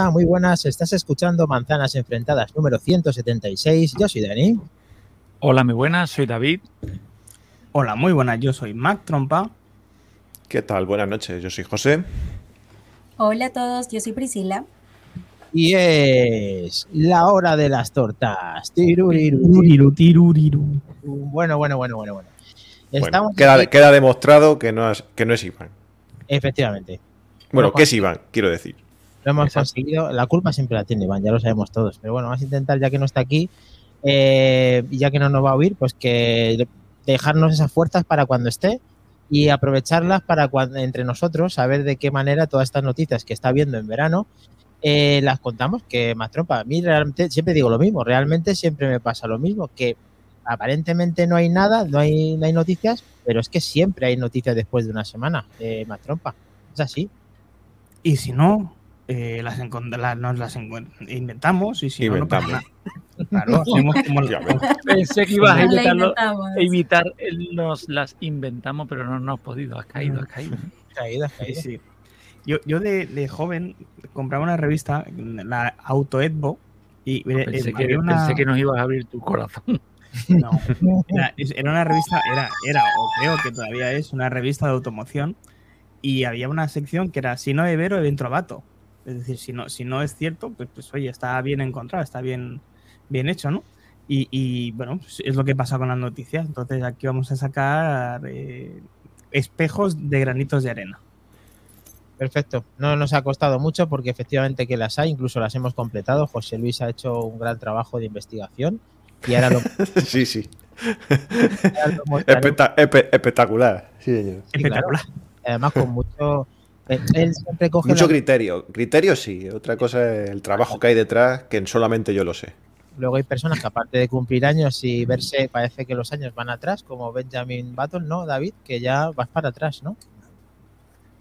Hola, muy buenas. Estás escuchando Manzanas Enfrentadas número 176. Yo soy Dani. Hola, muy buenas. Soy David. Hola, muy buenas. Yo soy Mac Trompa. ¿Qué tal? Buenas noches. Yo soy José. Hola a todos. Yo soy Priscila. Y es la hora de las tortas. Tiruriru, tiruriru. Bueno, bueno, bueno, bueno, bueno. Bueno, Estamos queda, aquí- queda demostrado que no, es, que no es Iván. Efectivamente. Bueno, Bueno, que es Iván, quiero decir. Lo hemos conseguido. La culpa siempre la tiene Iván, ya lo sabemos todos. Pero bueno, vamos a intentar, ya que no está aquí, eh, ya que no nos va a oír, pues que dejarnos esas fuerzas para cuando esté y aprovecharlas para cuando, entre nosotros saber de qué manera todas estas noticias que está viendo en verano eh, las contamos. Que más trompa, a mí realmente siempre digo lo mismo, realmente siempre me pasa lo mismo, que aparentemente no hay nada, no hay, no hay noticias, pero es que siempre hay noticias después de una semana, eh, más trompa. Es así. Y si no, eh, las, encont- la- nos las encuent- inventamos y si no, no pasa Inventamos. Claro, hacemos como. Pensé que ibas a evitarlo, evitar el- nos las inventamos, pero no, no has podido. Has caído, has caído. Caídas, Sí, caídas. sí. Yo, yo de, de joven compraba una revista, la Auto Edbo, y eh, Pensé eh, que, una- pensé que nos ibas a abrir tu corazón. No, era, una revista, era, era, o creo que todavía es, una revista de automoción, y había una sección que era si no es vero, es decir, si no, si no es cierto, pues, pues oye, está bien encontrado, está bien, bien hecho, ¿no? Y, y, bueno, pues es lo que pasa con las noticias. Entonces aquí vamos a sacar eh, espejos de granitos de arena. Perfecto. No nos ha costado mucho porque efectivamente que las hay, incluso las hemos completado. José Luis ha hecho un gran trabajo de investigación y ahora lo, Sí, sí. ahora lo mostraremos. Especta- espe- espectacular. Sí, señor. Sí, claro. Espectacular. Además con mucho... Él él siempre coge Mucho la- criterio. Criterio sí. Otra cosa es el trabajo que hay detrás, que solamente yo lo sé. Luego hay personas que aparte de cumplir años y verse, parece que los años van atrás, como Benjamin Button, ¿no, David? Que ya vas para atrás, ¿no?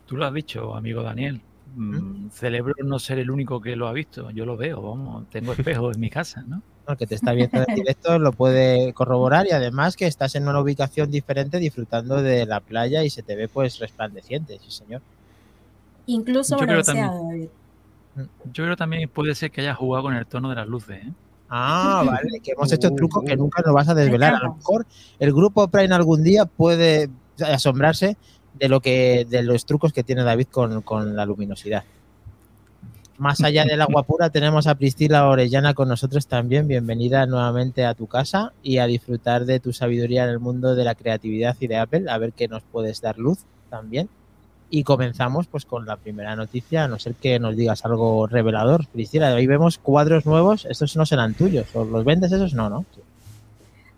Tú lo has dicho, amigo Daniel. Mm, Celebro no ser el único que lo ha visto. Yo lo veo, vamos. Tengo espejos en mi casa, ¿no? El que te está viendo en directo lo puede corroborar y además que estás en una ubicación diferente disfrutando de la playa y se te ve pues resplandeciente, sí señor. Incluso Yo creo bronceado, David. Yo creo también puede ser que haya jugado con el tono de las luces, ¿eh? Ah, vale, que hemos hecho trucos que nunca nos vas a desvelar. A lo mejor el grupo Prime algún día puede asombrarse de lo que de los trucos que tiene David con, con la luminosidad. Más allá del agua pura, tenemos a Priscila Orellana con nosotros también. Bienvenida nuevamente a tu casa y a disfrutar de tu sabiduría en el mundo de la creatividad y de Apple. A ver qué nos puedes dar luz también. Y comenzamos pues con la primera noticia, a no ser que nos digas algo revelador. Priscila, hoy vemos cuadros nuevos. Estos no serán tuyos. ¿O los vendes esos? No, ¿no?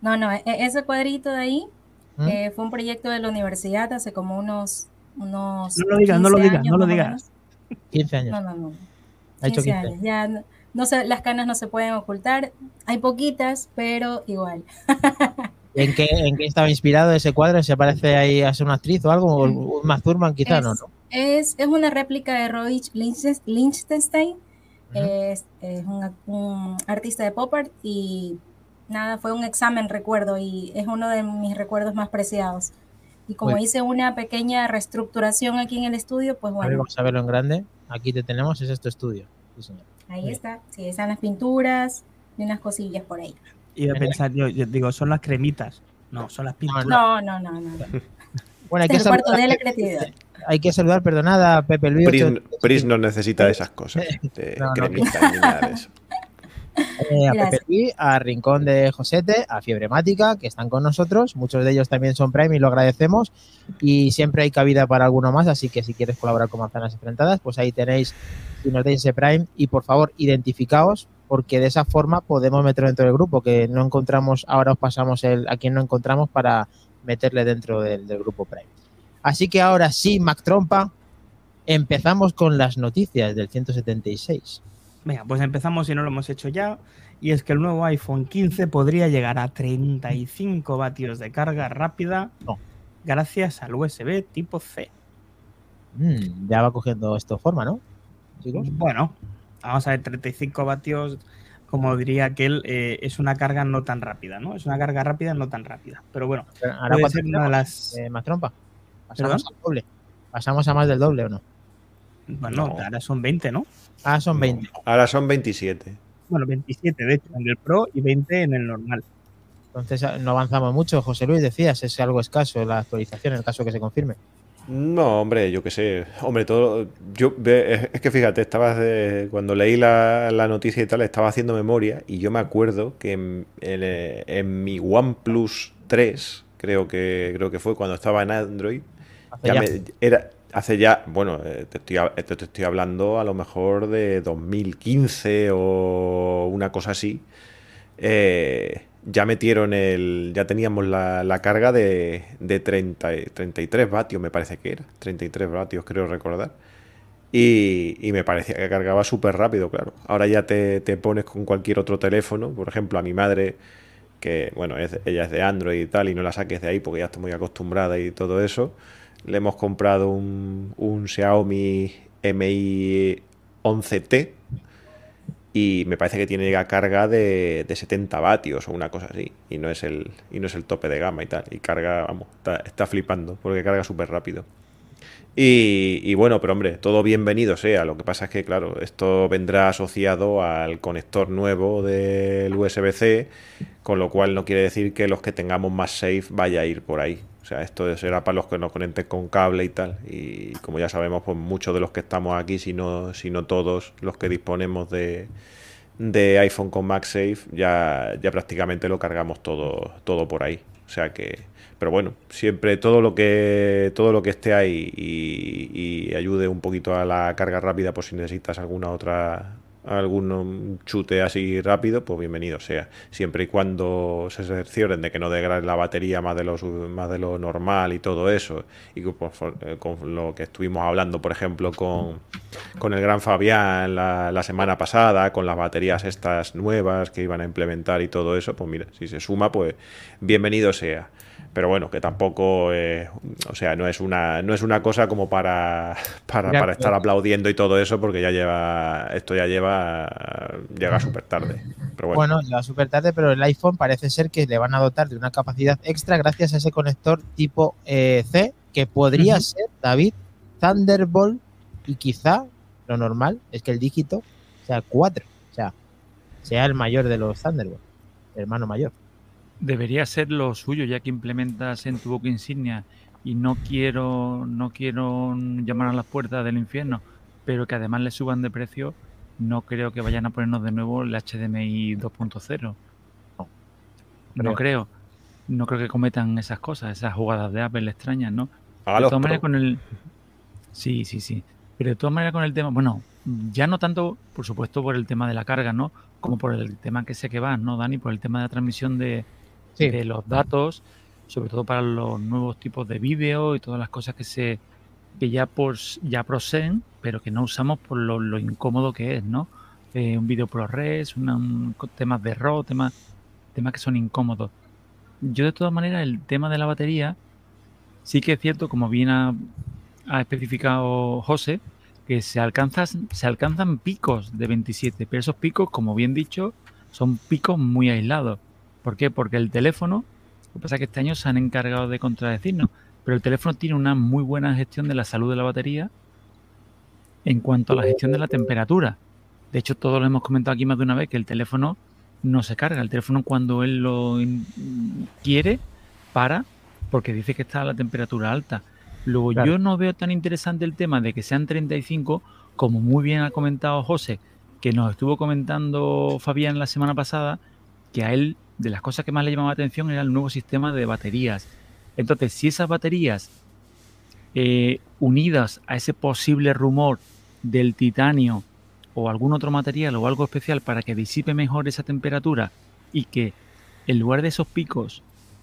No, no, e- ese cuadrito de ahí ¿Mm? eh, fue un proyecto de la universidad hace como unos... unos No lo digas, no lo 15 digas, no lo digas. menos. 15 años. No, no, no. Ha hecho 15 15. años. Ya no, no se- las canas no se pueden ocultar. Hay poquitas, pero igual. ¿En qué, ¿En qué estaba inspirado ese cuadro? ¿Se parece ahí a ser una actriz o algo? ¿O un Mazurman quizá? Es- No, ¿no? Es, es una réplica de Roy Lichtenstein. Lichtenstein. Ujú. Es, es un, un artista de pop art y nada, fue un examen, recuerdo, y es uno de mis recuerdos más preciados. Y como hice una pequeña reestructuración aquí en el estudio, pues A ver, bueno, vamos a verlo en grande. Aquí te tenemos, es tu estudio. Sí, señor. ahí bien. está. Sí, están las pinturas y unas cosillas por ahí. Y a pensar, yo, yo digo, son las cremitas. No, son las pinturas. No, no, no, no. Bueno, hay que, saludar, de la creatividad. hay que saludar, perdonada, a Pepe Luis. Pris, Pris no necesita de esas cosas. De No, no. cremitas ni nada de eso. eh, a Gracias. Pepe Luis, a Rincón de Josete, a Fiebre Mática, que están con nosotros. Muchos de ellos también son Prime y lo agradecemos. Y siempre hay cabida para alguno más, así que si quieres colaborar con Manzanas Enfrentadas, pues ahí tenéis, si nos deis ese Prime. Y por favor, identificaos, porque de esa forma podemos meterlo dentro del grupo, que no encontramos, ahora os pasamos el a quien no encontramos para meterle dentro del, del grupo Prime. Así que ahora sí, Mac Trompa, empezamos con las noticias del 176. Venga, pues empezamos si no lo hemos hecho ya. Y es que el nuevo iPhone 15 podría llegar a 35 vatios de carga rápida No. gracias al USB tipo C. Mm, ya va cogiendo esto forma, ¿no? Chicos. Bueno, vamos a ver, 35 vatios, como diría aquel, eh, es una carga no tan rápida, ¿no? Es una carga rápida no tan rápida. Pero bueno, Ahora puede ser una de las... eh, Mac Trompa. Pasamos ¿Perdón? al doble. Pasamos a más del doble o no. Bueno, No. ahora son 20, ¿no? Ah, son 20. Ahora son 27. Bueno, 27 de hecho en el Pro y 20 en el normal. Entonces no avanzamos mucho. José Luis, decías, es algo escaso la actualización en el caso que se confirme. No, hombre, yo qué sé. Hombre, todo. Yo, ve- es- que fíjate, estabas de- cuando leí la, la noticia y tal, estaba haciendo memoria y yo me acuerdo que en, en, en mi OnePlus 3, creo que, creo que fue cuando estaba en Android, Hace ya ya. me- era, hace ya, bueno, eh, te estoy, te, te estoy hablando a lo mejor de 2015 o una cosa así. eh, ya metieron el, ya teníamos la, la carga de, de 30, y- 33 vatios, me parece que era, 33 vatios creo recordar. Y, y me parecía que cargaba súper rápido, claro. Ahora ya te, te pones con cualquier otro teléfono, por ejemplo, a mi madre, que bueno, es- ella es de Android y tal, y no la saques de ahí porque ya está muy acostumbrada y todo eso. Le hemos comprado un, un Xiaomi Mi 11T y me parece que tiene la carga de, de 70 vatios o una cosa así. Y no es el, y no es el tope de gama y tal. Y carga, vamos, está, está flipando porque carga súper rápido. Y, y bueno, pero hombre, todo bienvenido sea. Lo que pasa es que, claro, esto vendrá asociado al conector nuevo del USB-C, con lo cual no quiere decir que los que tengamos más safe vaya a ir por ahí. Sea, esto será para los que nos conecten con cable y tal. Y como ya sabemos, pues muchos de los que estamos aquí, si no, si no todos los que disponemos de, de iPhone con MagSafe, ya, ya prácticamente lo cargamos todo, todo por ahí. O sea que, pero bueno, siempre todo lo que todo lo que esté ahí y ayude un poquito a la carga rápida, por si necesitas alguna otra algún chute así rápido, pues bienvenido sea. Siempre y cuando se cercioren de que no degrade la batería más de lo, más de lo normal y todo eso. Y eh, con lo que estuvimos hablando, por ejemplo, con, con el gran Fabián la semana pasada, con las baterías estas nuevas que iban a implementar y todo eso, pues mira, si se suma, pues bienvenido sea. Pero bueno, que tampoco, eh, o sea, no es una, no es una cosa como para, para, estar aplaudiendo y todo eso, porque ya lleva, esto ya lleva, llega súper tarde. Pero bueno, Bueno, ya súper tarde, pero el iPhone parece ser que le van a dotar de una capacidad extra gracias a ese conector tipo eh, C, que podría ser, David, Thunderbolt y quizá lo normal es que el dígito sea 4, o sea, sea el mayor de los Thunderbolt, hermano mayor. Debería ser lo suyo, ya que implementas en tu boca insignia y no quiero, no quiero llamar a las puertas del infierno, pero que además le suban de precio, no creo que vayan a ponernos de nuevo el HDMI 2.0. No creo. No creo que cometan esas cosas, esas jugadas de Apple extrañas, ¿no? De todas maneras, con el. Sí, sí, sí. Pero de todas maneras, con el tema. Bueno, ya no tanto, por supuesto, por el tema de la carga, ¿no? Como por el tema que sé que vas, ¿no, Dani? Por el tema de la transmisión de, Sí. de los datos, sobre todo para los nuevos tipos de vídeo y todas las cosas que se que ya por ya proceden, pero que no usamos por lo, incómodo que es, ¿no? Eh, un vídeo ProRes, una, un- temas de RAW, temas, temas que son incómodos. Yo de todas maneras el tema de la batería sí que es cierto, como bien ha, ha especificado José, que se alcanzan, se alcanzan picos de 27, pero esos picos, como bien dicho, son picos muy aislados. ¿Por qué? Porque el teléfono, lo que pasa es que este año se han encargado de contradecirnos, pero el teléfono tiene una muy buena gestión de la salud de la batería en cuanto a la gestión de la temperatura. De hecho, todos lo hemos comentado aquí más de una vez que el teléfono no se carga. El teléfono cuando él lo quiere, para, porque dice que está a la temperatura alta. Luego, Claro. yo no veo tan interesante el tema de que sean 35, como muy bien ha comentado José, que nos estuvo comentando Fabián la semana pasada, que a él, de las cosas que más le llamaba la atención, era el nuevo sistema de baterías. Entonces, si esas baterías eh, unidas a ese posible rumor del titanio o algún otro material o algo especial para que disipe mejor esa temperatura y que en lugar de esos picos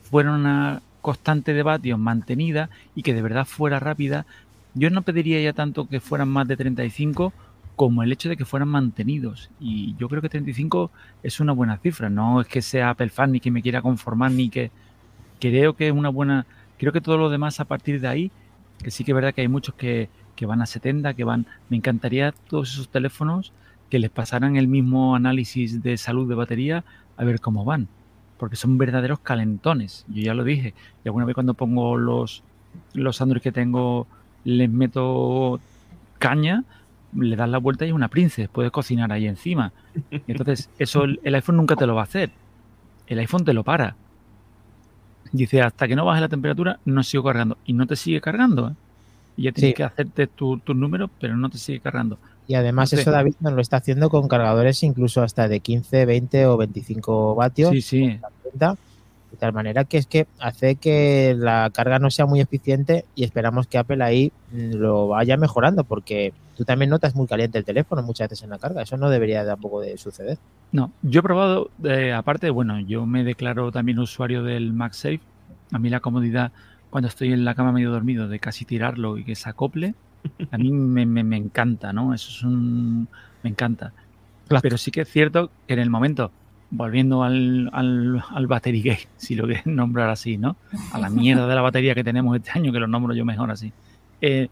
fuera una constante de vatios mantenida y que de verdad fuera rápida, yo no pediría ya tanto que fueran más de 35 como el hecho de que fueran mantenidos. Y yo creo que 35 es una buena cifra. No es que sea Apple fan ni que me quiera conformar ni que creo que es una buena. Creo que todo lo demás a partir de ahí, que sí que es verdad que hay muchos que, que van a 70, que van. Me encantaría todos esos teléfonos que les pasaran el mismo análisis de salud de batería a ver cómo van. Porque son verdaderos calentones. Yo ya lo dije. Y alguna vez cuando pongo los, los Android que tengo, les meto caña, le das la vuelta y es una princesa, puedes cocinar ahí encima. entonces, eso el, el, iPhone nunca te lo va a hacer. El iPhone te lo para. Dice, hasta que no baje la temperatura, no sigo cargando. Y no te sigue cargando. ¿eh? Y ya tienes Sí. que hacerte tus tu números, pero no te sigue cargando. Y además Entonces- eso David nos lo está haciendo con cargadores incluso hasta de 15, 20 o 25 vatios. Sí, sí. 30, de tal manera que es que hace que la carga no sea muy eficiente y esperamos que Apple ahí mm, lo vaya mejorando porque tú también notas muy caliente el teléfono muchas veces en la carga. Eso no debería tampoco de suceder. No, yo he probado, eh, aparte, bueno, yo me declaro también usuario del MagSafe. A mí la comodidad cuando estoy en la cama medio dormido de casi tirarlo y que se acople, a mí me, me- me encanta, ¿no? Eso es un... me encanta. Claro. Pero sí que es cierto que en el momento, volviendo al, al, al battery gate, si lo quieres nombrar así, ¿no? A la mierda de la batería que tenemos este año, que lo nombro yo mejor así. eh,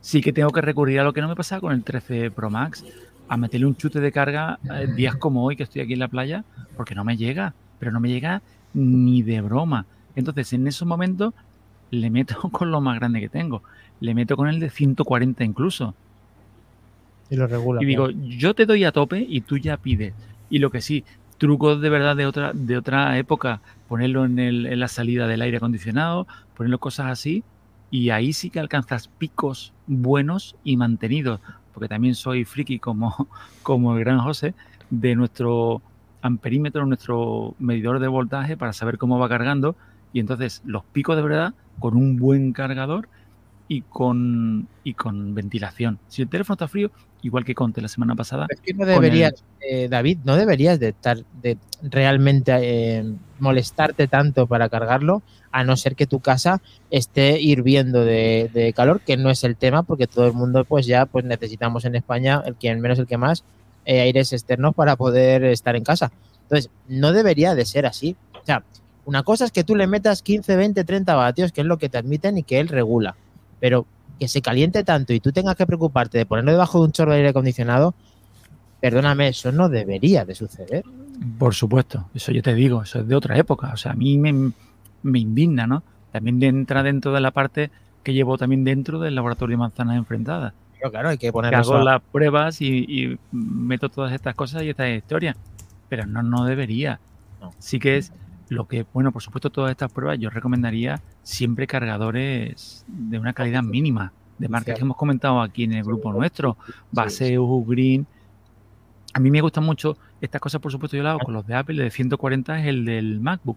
sí que tengo que recurrir a lo que no me pasaba con el 13 Pro Max, a meterle un chute de carga eh, días como hoy que estoy aquí en la playa, porque no me llega, pero no me llega ni de broma. Entonces, en esos momentos le meto con lo más grande que tengo. Le meto con el de 140 incluso. Y lo regula. Y digo, yo te doy a tope y tú ya pides. Y lo que sí, trucos de verdad de otra, de otra época, ponerlo en, el- en la salida del aire acondicionado, ponerlo cosas así, y ahí sí que alcanzas picos buenos y mantenidos. Porque también soy friki como, como el gran José, de nuestro amperímetro, nuestro medidor de voltaje para saber cómo va cargando. Y entonces los picos de verdad con un buen cargador y con, y con ventilación. Si el teléfono está frío, igual que Conte la semana pasada, Es que no deberías, eh, David, no deberías de estar de realmente eh, molestarte tanto para cargarlo, a no ser que tu casa esté hirviendo de, de calor, que no es el tema, porque todo el mundo, pues ya, pues necesitamos en España, el que menos el que más, eh, aires externos para poder estar en casa. Entonces, no debería de ser así. O sea, una cosa es que tú le metas 15, 20, 30 vatios, que es lo que te admiten y que él regula. Pero que se caliente tanto y tú tengas que preocuparte de ponerlo debajo de un chorro de aire acondicionado, perdóname, eso no debería de suceder. Por supuesto, eso yo te digo, eso es de otra época. O sea, a mí me, me indigna, ¿no? También entra dentro de la parte que llevo también dentro del laboratorio de manzanas enfrentadas. Pero claro, hay que Que ponerlo hago a- las pruebas y, y meto todas estas cosas y esta historia. Pero no, no debería. No. Sí que es lo que, bueno, por supuesto, todas estas pruebas yo recomendaría siempre cargadores de una calidad mínima, de marcas que hemos comentado aquí en el grupo nuestro, Baseus, Green. A mí me gustan mucho estas cosas, por supuesto, yo lo hago con los de Apple, el de 140 es el del MacBook,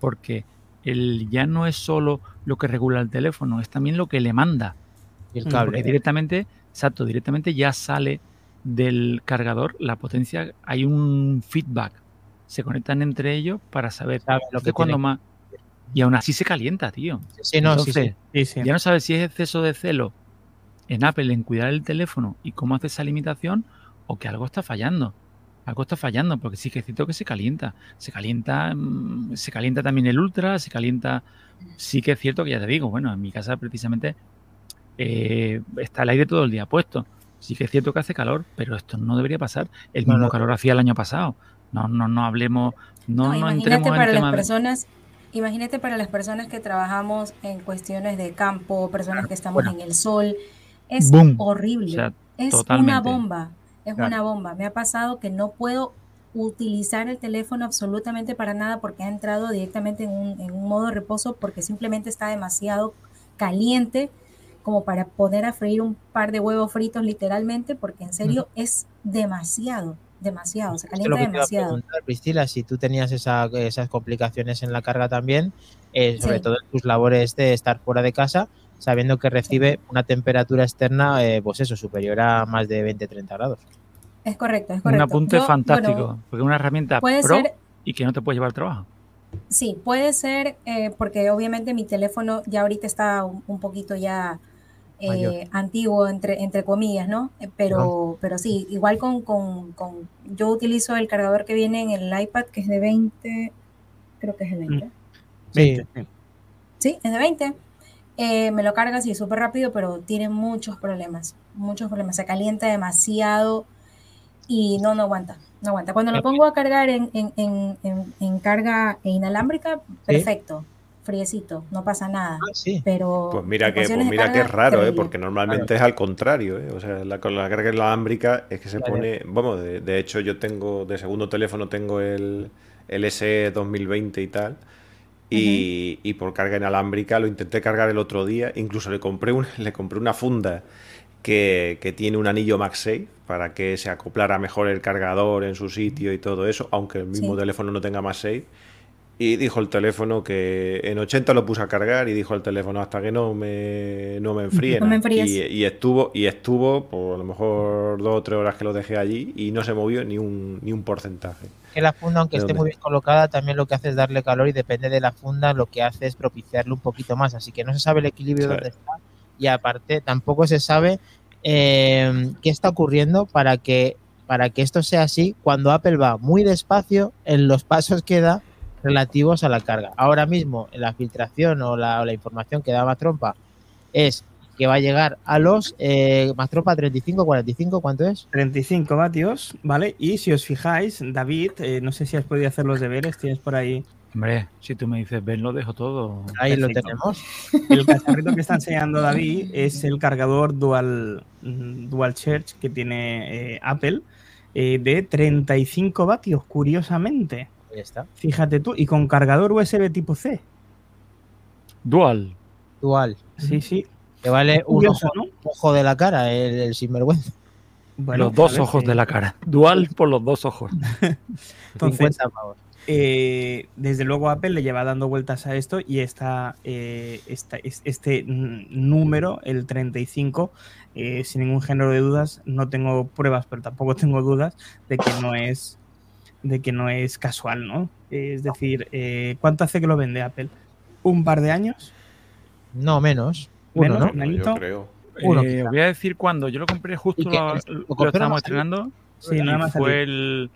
porque el, ya no es solo lo que regula el teléfono, es también lo que le manda. y el Mm, Porque cable. directamente, exacto, directamente ya sale del cargador la potencia, hay un feedback. Se conectan entre ellos para saber Sabe lo que cuando más. Y aún así se calienta, tío. Sí, no, sí, Entonces, sí. Sí, sí. ya no sabes si es exceso de celo en Apple en cuidar el teléfono y cómo hace esa limitación o que algo está fallando. Algo está fallando, porque sí que es cierto que se calienta. Se calienta, mm, se calienta también el Ultra, se calienta. Sí que es cierto que ya te digo, bueno, en mi casa precisamente eh, está el aire todo el día puesto. Sí que es cierto que hace calor, pero esto no debería pasar. El No, mismo no. calor hacía el año pasado. No, no, no hablemos, no, No, no imagínate entremos en para las tema personas, imagínate para las personas que trabajamos en cuestiones de campo, personas que estamos Bueno. en el sol, es Boom. horrible, O sea, es totalmente. una bomba, es Claro. una bomba. Me ha pasado que no puedo utilizar el teléfono absolutamente para nada porque ha entrado directamente en un, en un modo de reposo porque simplemente está demasiado caliente como para poder a freír un par de huevos fritos literalmente porque en serio es demasiado, demasiado, se es lo calienta que te iba a demasiado. preguntar, Priscila, si tú tenías esa- esas complicaciones en la carga también, eh, sobre Sí. todo en tus labores de estar fuera de casa, sabiendo que recibe una temperatura externa, eh, pues eso, superior a más de 20-30 grados. Es correcto, es Un correcto. apunte Yo, fantástico, bueno, porque es una herramienta puede pro ser, y que no te puede llevar al trabajo. sí, puede ser, eh, porque obviamente mi teléfono ya ahorita está un, un poquito ya eh, antiguo, entre, entre comillas, ¿no? Eh, Pero, pero sí, igual con, con, con- yo utilizo el cargador que viene en el iPad, que es de 20, creo que es de 20. Sí, sí. Sí, es de 20. Eh, me lo carga así súper rápido, pero tiene muchos problemas, muchos problemas. Se calienta demasiado y no, no aguanta, no aguanta. Cuando lo pongo a cargar en, en, en, en- en carga inalámbrica, perfecto, friecito, no pasa nada. Ah, sí. Pero Pues mira que, pues mira que es raro, ¿eh? porque normalmente es al contrario. ¿eh? O sea, la, con la carga inalámbrica es que se Claro. pone. Vamos, de, de hecho, yo tengo de segundo teléfono tengo el, el SE 2020 y tal. Y, y por carga inalámbrica lo intenté cargar el otro día. Incluso le compré, un, le compré una funda que, que tiene un anillo MagSafe para que se acoplara mejor el cargador en su sitio y todo eso, aunque el mismo Sí. teléfono no tenga MagSafe. Y dijo el teléfono que en 80 lo puse a cargar y dijo el teléfono hasta que no me, no me enfríe. No me nada". enfríes. Y, y estuvo, y estuvo por a lo mejor dos o tres horas que lo dejé allí y no se movió ni un, ni un porcentaje. Que la funda, aunque ¿De esté dónde? muy bien colocada, también lo que hace es darle calor y depende de la funda, lo que hace es propiciarle un poquito más. Así que no se sabe el equilibrio Sí. dónde está y aparte tampoco se sabe eh, qué está ocurriendo para que, para que esto sea así cuando Apple va muy despacio en los pasos que da relativos a la carga. Ahora mismo la filtración o la, o la información que da Matrompa es que va a llegar a los eh, Matrompa 35, 45, ¿cuánto es? 35 vatios, ¿vale? Y si os fijáis, David, eh, no sé si has podido hacer los deberes, tienes por ahí Hombre, si tú me dices, ven, lo dejo todo. Ahí lo tenemos. El cacharrito que está enseñando David es el cargador Dual, Dual Charge que tiene eh, Apple eh, de 35 vatios, curiosamente. Ahí está. Fíjate tú, y con cargador USB tipo C. Dual. Dual. Sí, sí. Que vale un Curioso, ojo, ¿no? ojo de la cara, el, el sinvergüenza. Bueno, los dos ojos eh, de la cara. Dual por los dos ojos. Entonces, 50 pavos. eh, desde luego Apple le lleva dando vueltas a esto y esta, eh, esta- es- este número, el 35, eh, sin ningún género de dudas, no tengo pruebas, pero tampoco tengo dudas de que no es de que no es casual, ¿no? Es decir, eh, ¿cuánto hace que lo vende Apple? ¿Un par de años? No, menos. Uno, Menos, ¿no? yo creo. Uno, Eh, voy a decir cuándo. Yo lo compré justo, lo, estábamos estrenando. Sí, y nada más fue el,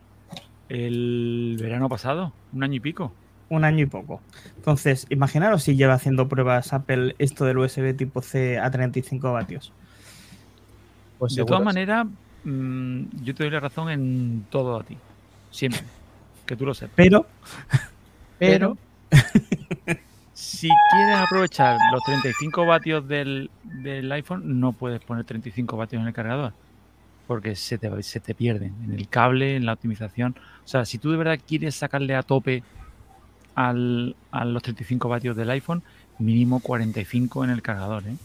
el verano pasado, un año y pico. Un año y poco. Entonces, imaginaros si lleva haciendo pruebas Apple esto del USB tipo C a 35 vatios. Pues de todas maneras, mm, yo te doy la razón en todo a ti. Siempre. Que tú lo sepas. Pero, Pero, si quieres aprovechar los 35 vatios del, del iPhone, no puedes poner 35 vatios en el cargador. Porque se te, se te pierden en el cable, en la optimización. O sea, si tú de verdad quieres sacarle a tope al, a los 35 vatios del iPhone, mínimo 45 en el cargador, ¿eh?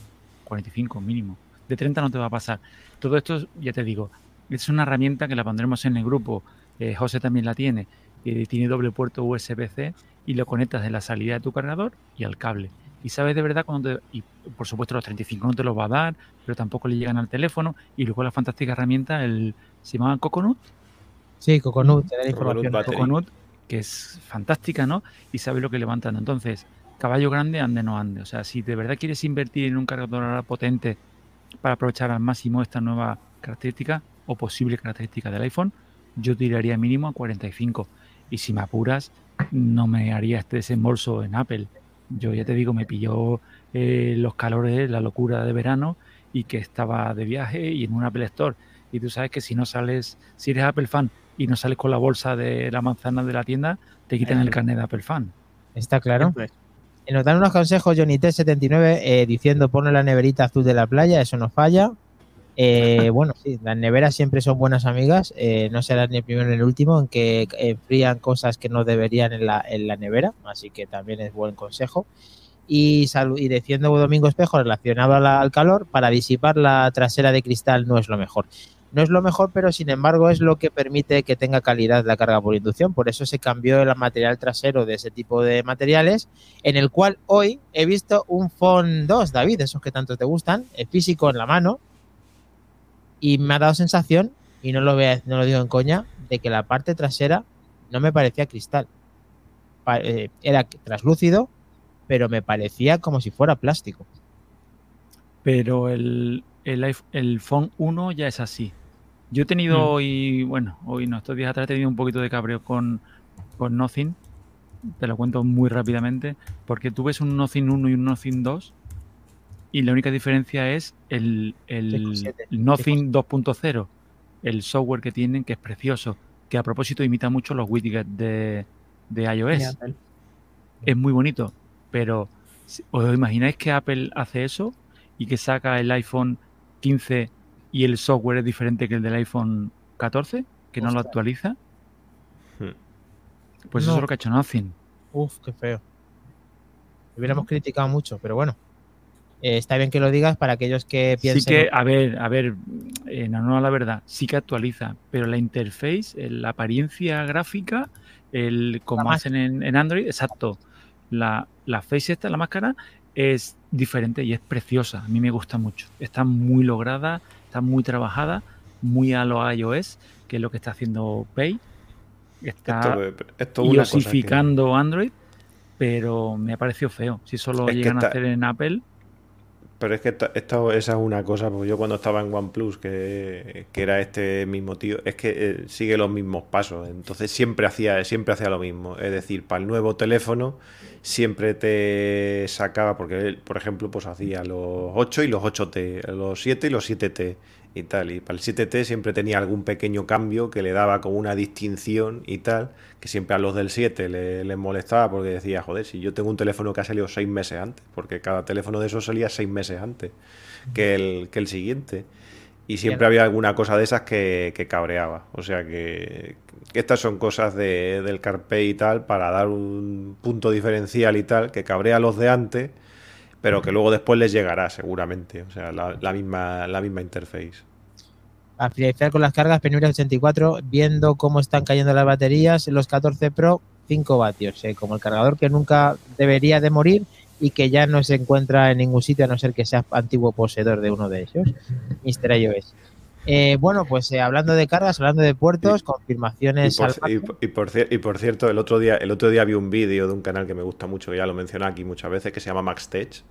45 mínimo. De 30 no te va a pasar. Todo esto, ya te digo, es una herramienta que la pondremos en el grupo. Eh, José también la tiene. tiene doble puerto USB-C y lo conectas de la salida de tu cargador y al cable. Y sabes de verdad cuando te, y por supuesto los 35 no te los va a dar, pero tampoco le llegan al teléfono. Y luego la fantástica herramienta, el se llama Coconut, Sí, Coconut, te da la Coconut información. Battery. Coconut, que es fantástica, ¿no? Y sabe lo que levantan. Entonces, caballo grande, ande no ande. O sea, si de verdad quieres invertir en un cargador ahora potente para aprovechar al máximo esta nueva característica o posible característica del iPhone, yo tiraría mínimo a 45. Y si me apuras, no me haría este desembolso en Apple. Yo ya te digo, me pilló eh, los calores, la locura de verano y que estaba de viaje y en un Apple Store. Y tú sabes que si no sales, si eres Apple fan y no sales con la bolsa de la manzana de la tienda, te quitan el carnet de Apple fan. Está claro. Pues, Y Nos dan unos consejos, Johnny T79, eh, diciendo ponle la neverita azul de la playa, eso no falla. Eh, bueno, sí, las neveras siempre son buenas amigas, eh, no serán ni el primero ni el último en que enfrían cosas que no deberían en la, en la nevera, así que también es buen consejo. Y, y diciendo Domingo Espejo, relacionado a la- al calor, para disipar la trasera de cristal no es lo mejor. No es lo mejor, pero sin embargo es lo que permite que tenga calidad la carga por inducción. Por eso se cambió el material trasero de ese tipo de materiales, en el cual hoy he visto un Phone 2, David, esos que tanto te gustan, el físico en la mano, y me ha dado sensación, y no lo, vea- no lo digo en coña, de que la parte trasera no me parecía cristal. Eh, era traslúcido, pero me parecía como si fuera plástico. Pero el, el, el Phone 1 ya es así. Yo he tenido Mm. hoy, bueno, hoy no, estos días atrás he tenido un poquito de cabreo con, con Nothing. Te lo cuento muy rápidamente. Porque tú ves un Nothing 1 y un Nothing 2 y la única diferencia es el, el, T7. el Nothing 2.0, el software que tienen, que es precioso, que a propósito imita mucho los widgets de, de iOS es muy bonito. pero ¿os imagináis que Apple hace eso y que saca el iPhone 15 y el software es diferente que el del iPhone 14, que no lo actualiza? Hmm. Pues No. eso es lo que ha hecho Nothing. Uf, qué feo. Hubiéramos criticado mucho, pero bueno. Eh, está bien que lo digas para aquellos que piensen. Sí que, a ver, a ver, en honor a la verdad, sí que actualiza, pero la interface, el- la apariencia gráfica, el como La hacen en, en Android, exacto, la, la face esta, la máscara, es diferente y es preciosa. A mí me gusta mucho. Está muy lograda, está muy trabajada, muy a lo iOS, que es lo que está haciendo Pay. Está Esto, esto es una cosa que- iosificando Android, pero me ha parecido feo. Si solo Es llegan está- a hacer en Apple, Pero es que esta- esa es una cosa, porque yo cuando estaba en OnePlus, que, que era este mismo tío, es que eh, sigue los mismos pasos. Entonces siempre hacía, siempre hacía lo mismo. Es decir, para el nuevo teléfono siempre te sacaba, porque él, por ejemplo, pues hacía los 8 y los 8T, los 7 y los 7T y tal. Y para el 7T siempre tenía algún pequeño cambio que le daba como una distinción y tal, que siempre a los del 7 le- les molestaba porque decía, joder, si yo tengo un teléfono que ha salido seis meses antes, porque cada teléfono de esos salía seis meses antes que el, que el siguiente. Y siempre Bien. había alguna cosa de esas que, que cabreaba. O sea que, que estas son cosas de, del CarPlay y tal para dar un punto diferencial y tal, que cabrea a los de antes, pero que luego después les llegará seguramente. O sea, la, la misma, la misma interface. A finalizar con las cargas, Penuria 84, viendo cómo están cayendo las baterías, los 14 Pro, 5 vatios, eh, como el cargador que nunca debería de morir y que ya no se encuentra en ningún sitio a no ser que sea antiguo poseedor de uno de ellos, Mr. iOS. Eh, bueno, pues eh, hablando de cargas, hablando de puertos, Y confirmaciones por, al y- y por cier- y por cierto, el otro día, el otro día vi un vídeo de un canal que me gusta mucho, que ya lo mencioné aquí muchas veces, que se llama MaxTech.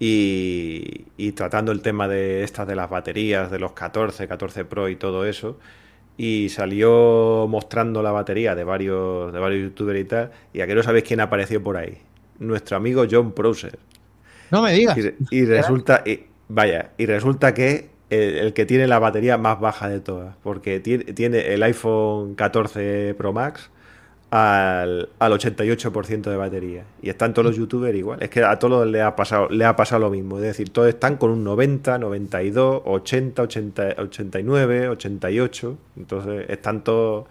Y, y tratando el tema de estas de las baterías, de los 14, 14 Pro y todo eso. Y salió mostrando la batería de varios, de varios youtubers y tal. Y aquí no sabéis quién apareció por ahí. Nuestro amigo John Prosser. No me digas. Y, y resulta, y- vaya, y resulta que el, el que tiene la batería más baja de todas, porque tiene, tiene el iPhone 14 Pro Max al, al 88% de batería. Y están todos los youtubers igual. Es que a todos le ha pasado, le ha pasado lo mismo. Es decir, todos están con un 90, 92, 80, 80 89, 88. Entonces están todos,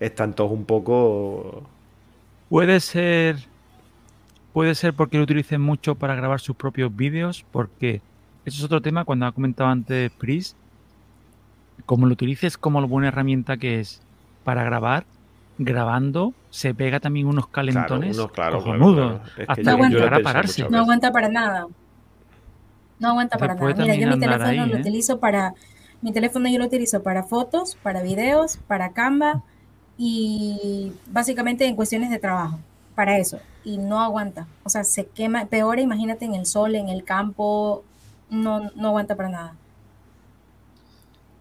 están todos un poco Puede ser. Puede ser porque lo utilicen mucho para grabar sus propios vídeos, porque eso es otro tema cuando ha comentado antes Pris. Como lo utilices como buena herramienta que es para grabar, grabando se pega también unos calentones unos- claro, claro, cojonudos, claro. Es que hasta yo- que yo lo he llegar a pensado pararse. No aguanta para nada. No aguanta para nada. Mira, yo mi teléfono ahí, lo ¿eh? utilizo para mi teléfono yo lo utilizo para fotos, para videos, para Canva y básicamente en cuestiones de trabajo, para eso. Y no aguanta. O sea, se quema, peor imagínate en el sol, en el campo, no, no aguanta para nada.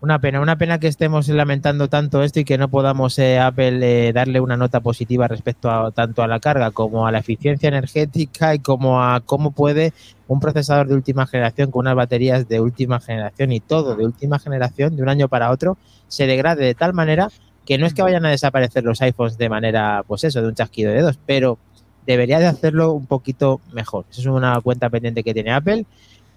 Una pena, una pena que estemos lamentando tanto esto y que no podamos eh, Apple eh, darle una nota positiva respecto a tanto a la carga como a la eficiencia energética y como a cómo puede un procesador de última generación con unas baterías de última generación y todo de última generación de un año para otro se degrade de tal manera que no es que vayan a desaparecer los iPhones de manera, pues eso, de un chasquido de dedos, pero debería de hacerlo un poquito mejor. Es una cuenta pendiente que tiene Apple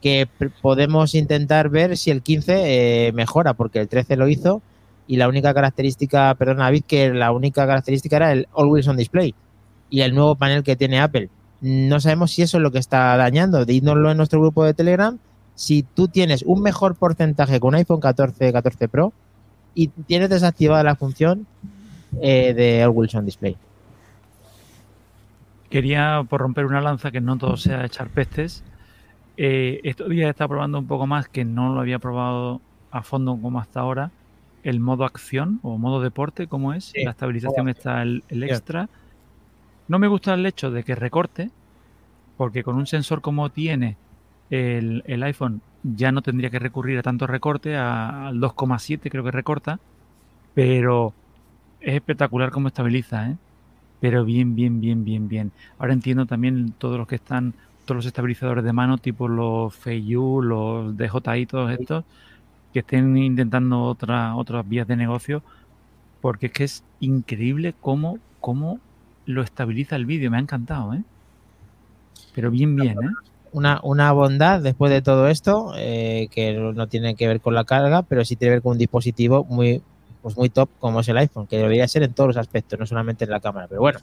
que podemos intentar ver si el 15 eh, mejora, porque el 13 lo hizo y la única característica, perdón David, que la única característica era el Always on Display y el nuevo panel que tiene Apple. No sabemos si eso es lo que está dañando. Dínoslo en nuestro grupo de Telegram. Si tú tienes un mejor porcentaje con un iPhone 14, 14 Pro y tienes desactivada la función eh, de Always on Display. Quería por romper una lanza que no todo sea echar pestes. Eh, estos días está probando un poco más que no lo había probado a fondo como hasta ahora. El modo acción o modo deporte, como es. Sí, la estabilización está el, extra. No me gusta el hecho de que recorte, porque con un sensor como tiene el, el iPhone ya no tendría que recurrir a tanto recorte, a- al 2,7 creo que recorta, pero es espectacular cómo estabiliza, ¿eh? Pero bien, bien, bien, bien, bien. Ahora entiendo también todos los que están, todos los estabilizadores de mano, tipo los Feiyu, los DJI, todos estos, que estén intentando otra, otras vías de negocio, porque es que es increíble cómo, cómo lo estabiliza el vídeo. Me ha encantado, ¿eh? Pero bien, bien, ¿eh? Una, una bondad después de todo esto, eh, que no tiene que ver con la carga, pero sí tiene que ver con un dispositivo muy, pues muy top como es el iPhone, que debería ser en todos los aspectos, no solamente en la cámara. Pero bueno,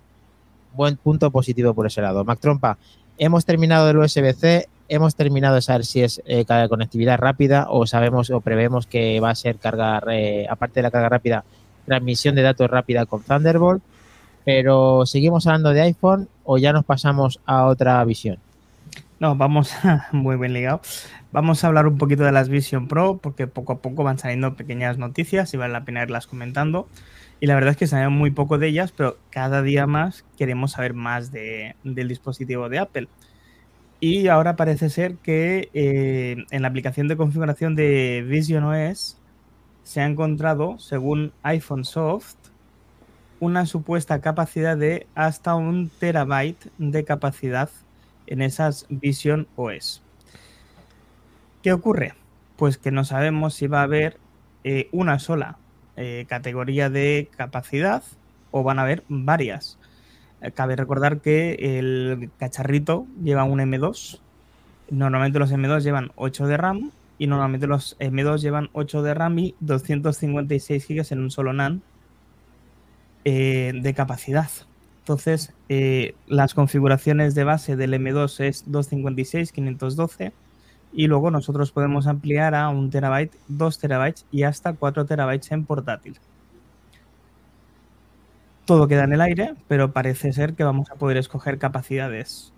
buen punto positivo por ese lado. Mac Trompa, hemos terminado el USB-C, hemos terminado de saber si es eh, conectividad rápida o sabemos o prevemos que va a ser carga, eh, aparte de la carga rápida, transmisión de datos rápida con Thunderbolt. Pero seguimos hablando de iPhone o ya nos pasamos a otra visión. No, vamos, muy bien ligado. Vamos a hablar un poquito de las Vision Pro porque poco a poco van saliendo pequeñas noticias y vale la pena irlas comentando. Y la verdad es que sabemos muy poco de ellas, pero cada día más queremos saber más de, del dispositivo de Apple. Y ahora parece ser que eh, en la aplicación de configuración de Vision OS se ha encontrado, según iPhone Soft, una supuesta capacidad de hasta un terabyte de capacidad en esas Vision OS. ¿Qué ocurre? Pues que no sabemos si va a haber eh, una sola eh, categoría de capacidad o van a haber varias. Eh, cabe recordar que el cacharrito lleva un M2. Normalmente los M2 llevan 8 de RAM y normalmente los M2 llevan 8 de RAM y 256 GB en un solo NAND de capacidad. Entonces, las configuraciones de base del M2 es 256, 512 y luego nosotros podemos ampliar a un terabyte, 2 terabytes y hasta 4 terabytes en portátil. Todo queda en el aire, pero parece ser que vamos a poder escoger capacidades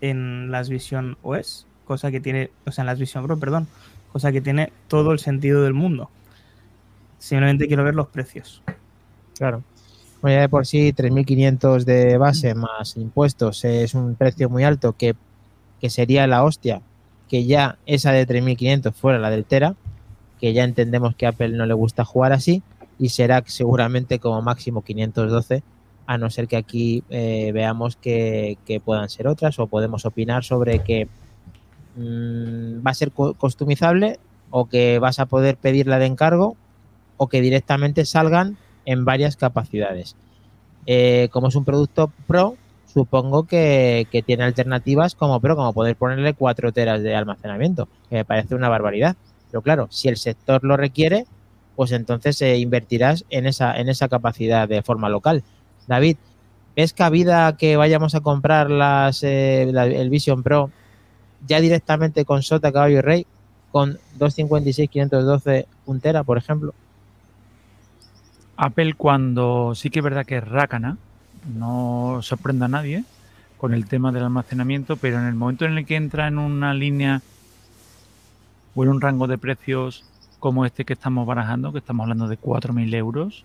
en las Vision OS, cosa que tiene, o sea, en las Vision Pro, perdón, cosa que tiene todo el sentido del mundo. Simplemente quiero ver los precios. Claro. Bueno, ya de por sí, 3.500 de base más impuestos es un precio muy alto que, que sería la hostia que ya esa de 3500 fuera la del Tera, que ya entendemos que a Apple no le gusta jugar así y será seguramente como máximo 512, a no ser que aquí eh, veamos que, puedan ser otras o podemos opinar sobre que mm, va a ser customizable o que vas a poder pedirla de encargo o que directamente salgan en varias capacidades. Eh, como es un producto pro, supongo que, tiene alternativas como, pero como poder ponerle cuatro teras de almacenamiento, que me parece una barbaridad. Pero claro, si el sector lo requiere, pues entonces eh, invertirás en esa, en esa capacidad de forma local. David, ¿ves cabida que vayamos a comprar las, eh, el Vision Pro ya directamente con SOTA, caballo y rey, con 256, 512, un tera, por ejemplo? Apple cuando sí que es verdad que es no sorprenda a nadie con el tema del almacenamiento, pero en el momento en el que entra en una línea o en un rango de precios como este que estamos barajando, que estamos hablando de 4.000 euros,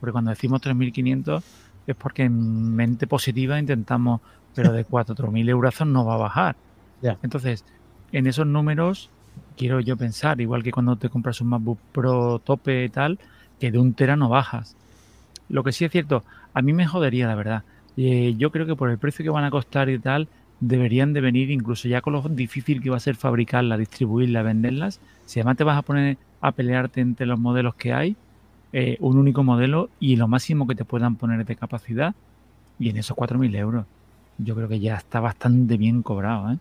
porque cuando decimos 3.500 es porque en mente positiva intentamos, pero de 4.000 euros no va a bajar. Entonces, en esos números quiero yo pensar, igual que cuando te compras un MacBook Pro tope y tal, que de un tera no bajas. Lo que sí es cierto, a mí me jodería, la verdad. Eh, yo creo que por el precio que van a costar y tal, deberían de venir incluso ya con lo difícil que va a ser fabricarlas, distribuirlas, venderlas. Si además te vas a poner a pelearte entre los modelos que hay, eh, un único modelo y lo máximo que te puedan poner de capacidad, y en esos 4.000 euros, yo creo que ya está bastante bien cobrado. ¿eh?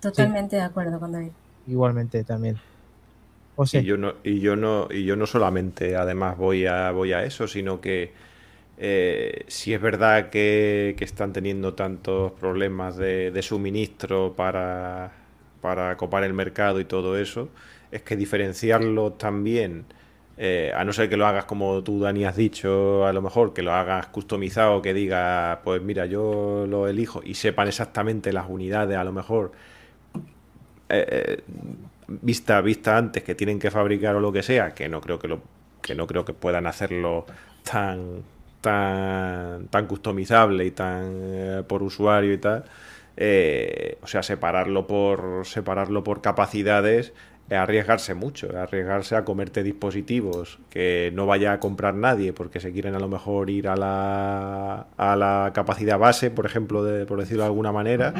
Totalmente de acuerdo con David. Igualmente también. Y yo no, y yo no, y yo no solamente además voy a, voy a eso, sino que eh, si es verdad que, están teniendo tantos problemas de, suministro para, para copar el mercado y todo eso, es que diferenciarlo también, eh, a no ser que lo hagas como tú, Dani, has dicho, a lo mejor que lo hagas customizado, que diga, pues mira, yo lo elijo y sepan exactamente las unidades, a lo mejor. Eh, vista, vista antes que tienen que fabricar o lo que sea, que no creo que lo, que no creo que puedan hacerlo tan tan, tan customizable y tan eh, por usuario y tal. Eh, o sea, separarlo por separarlo por capacidades es arriesgarse mucho, arriesgarse a comerte dispositivos que no vaya a comprar nadie porque se quieren a lo mejor ir a la, a la capacidad base, por ejemplo, de, por decirlo de alguna manera,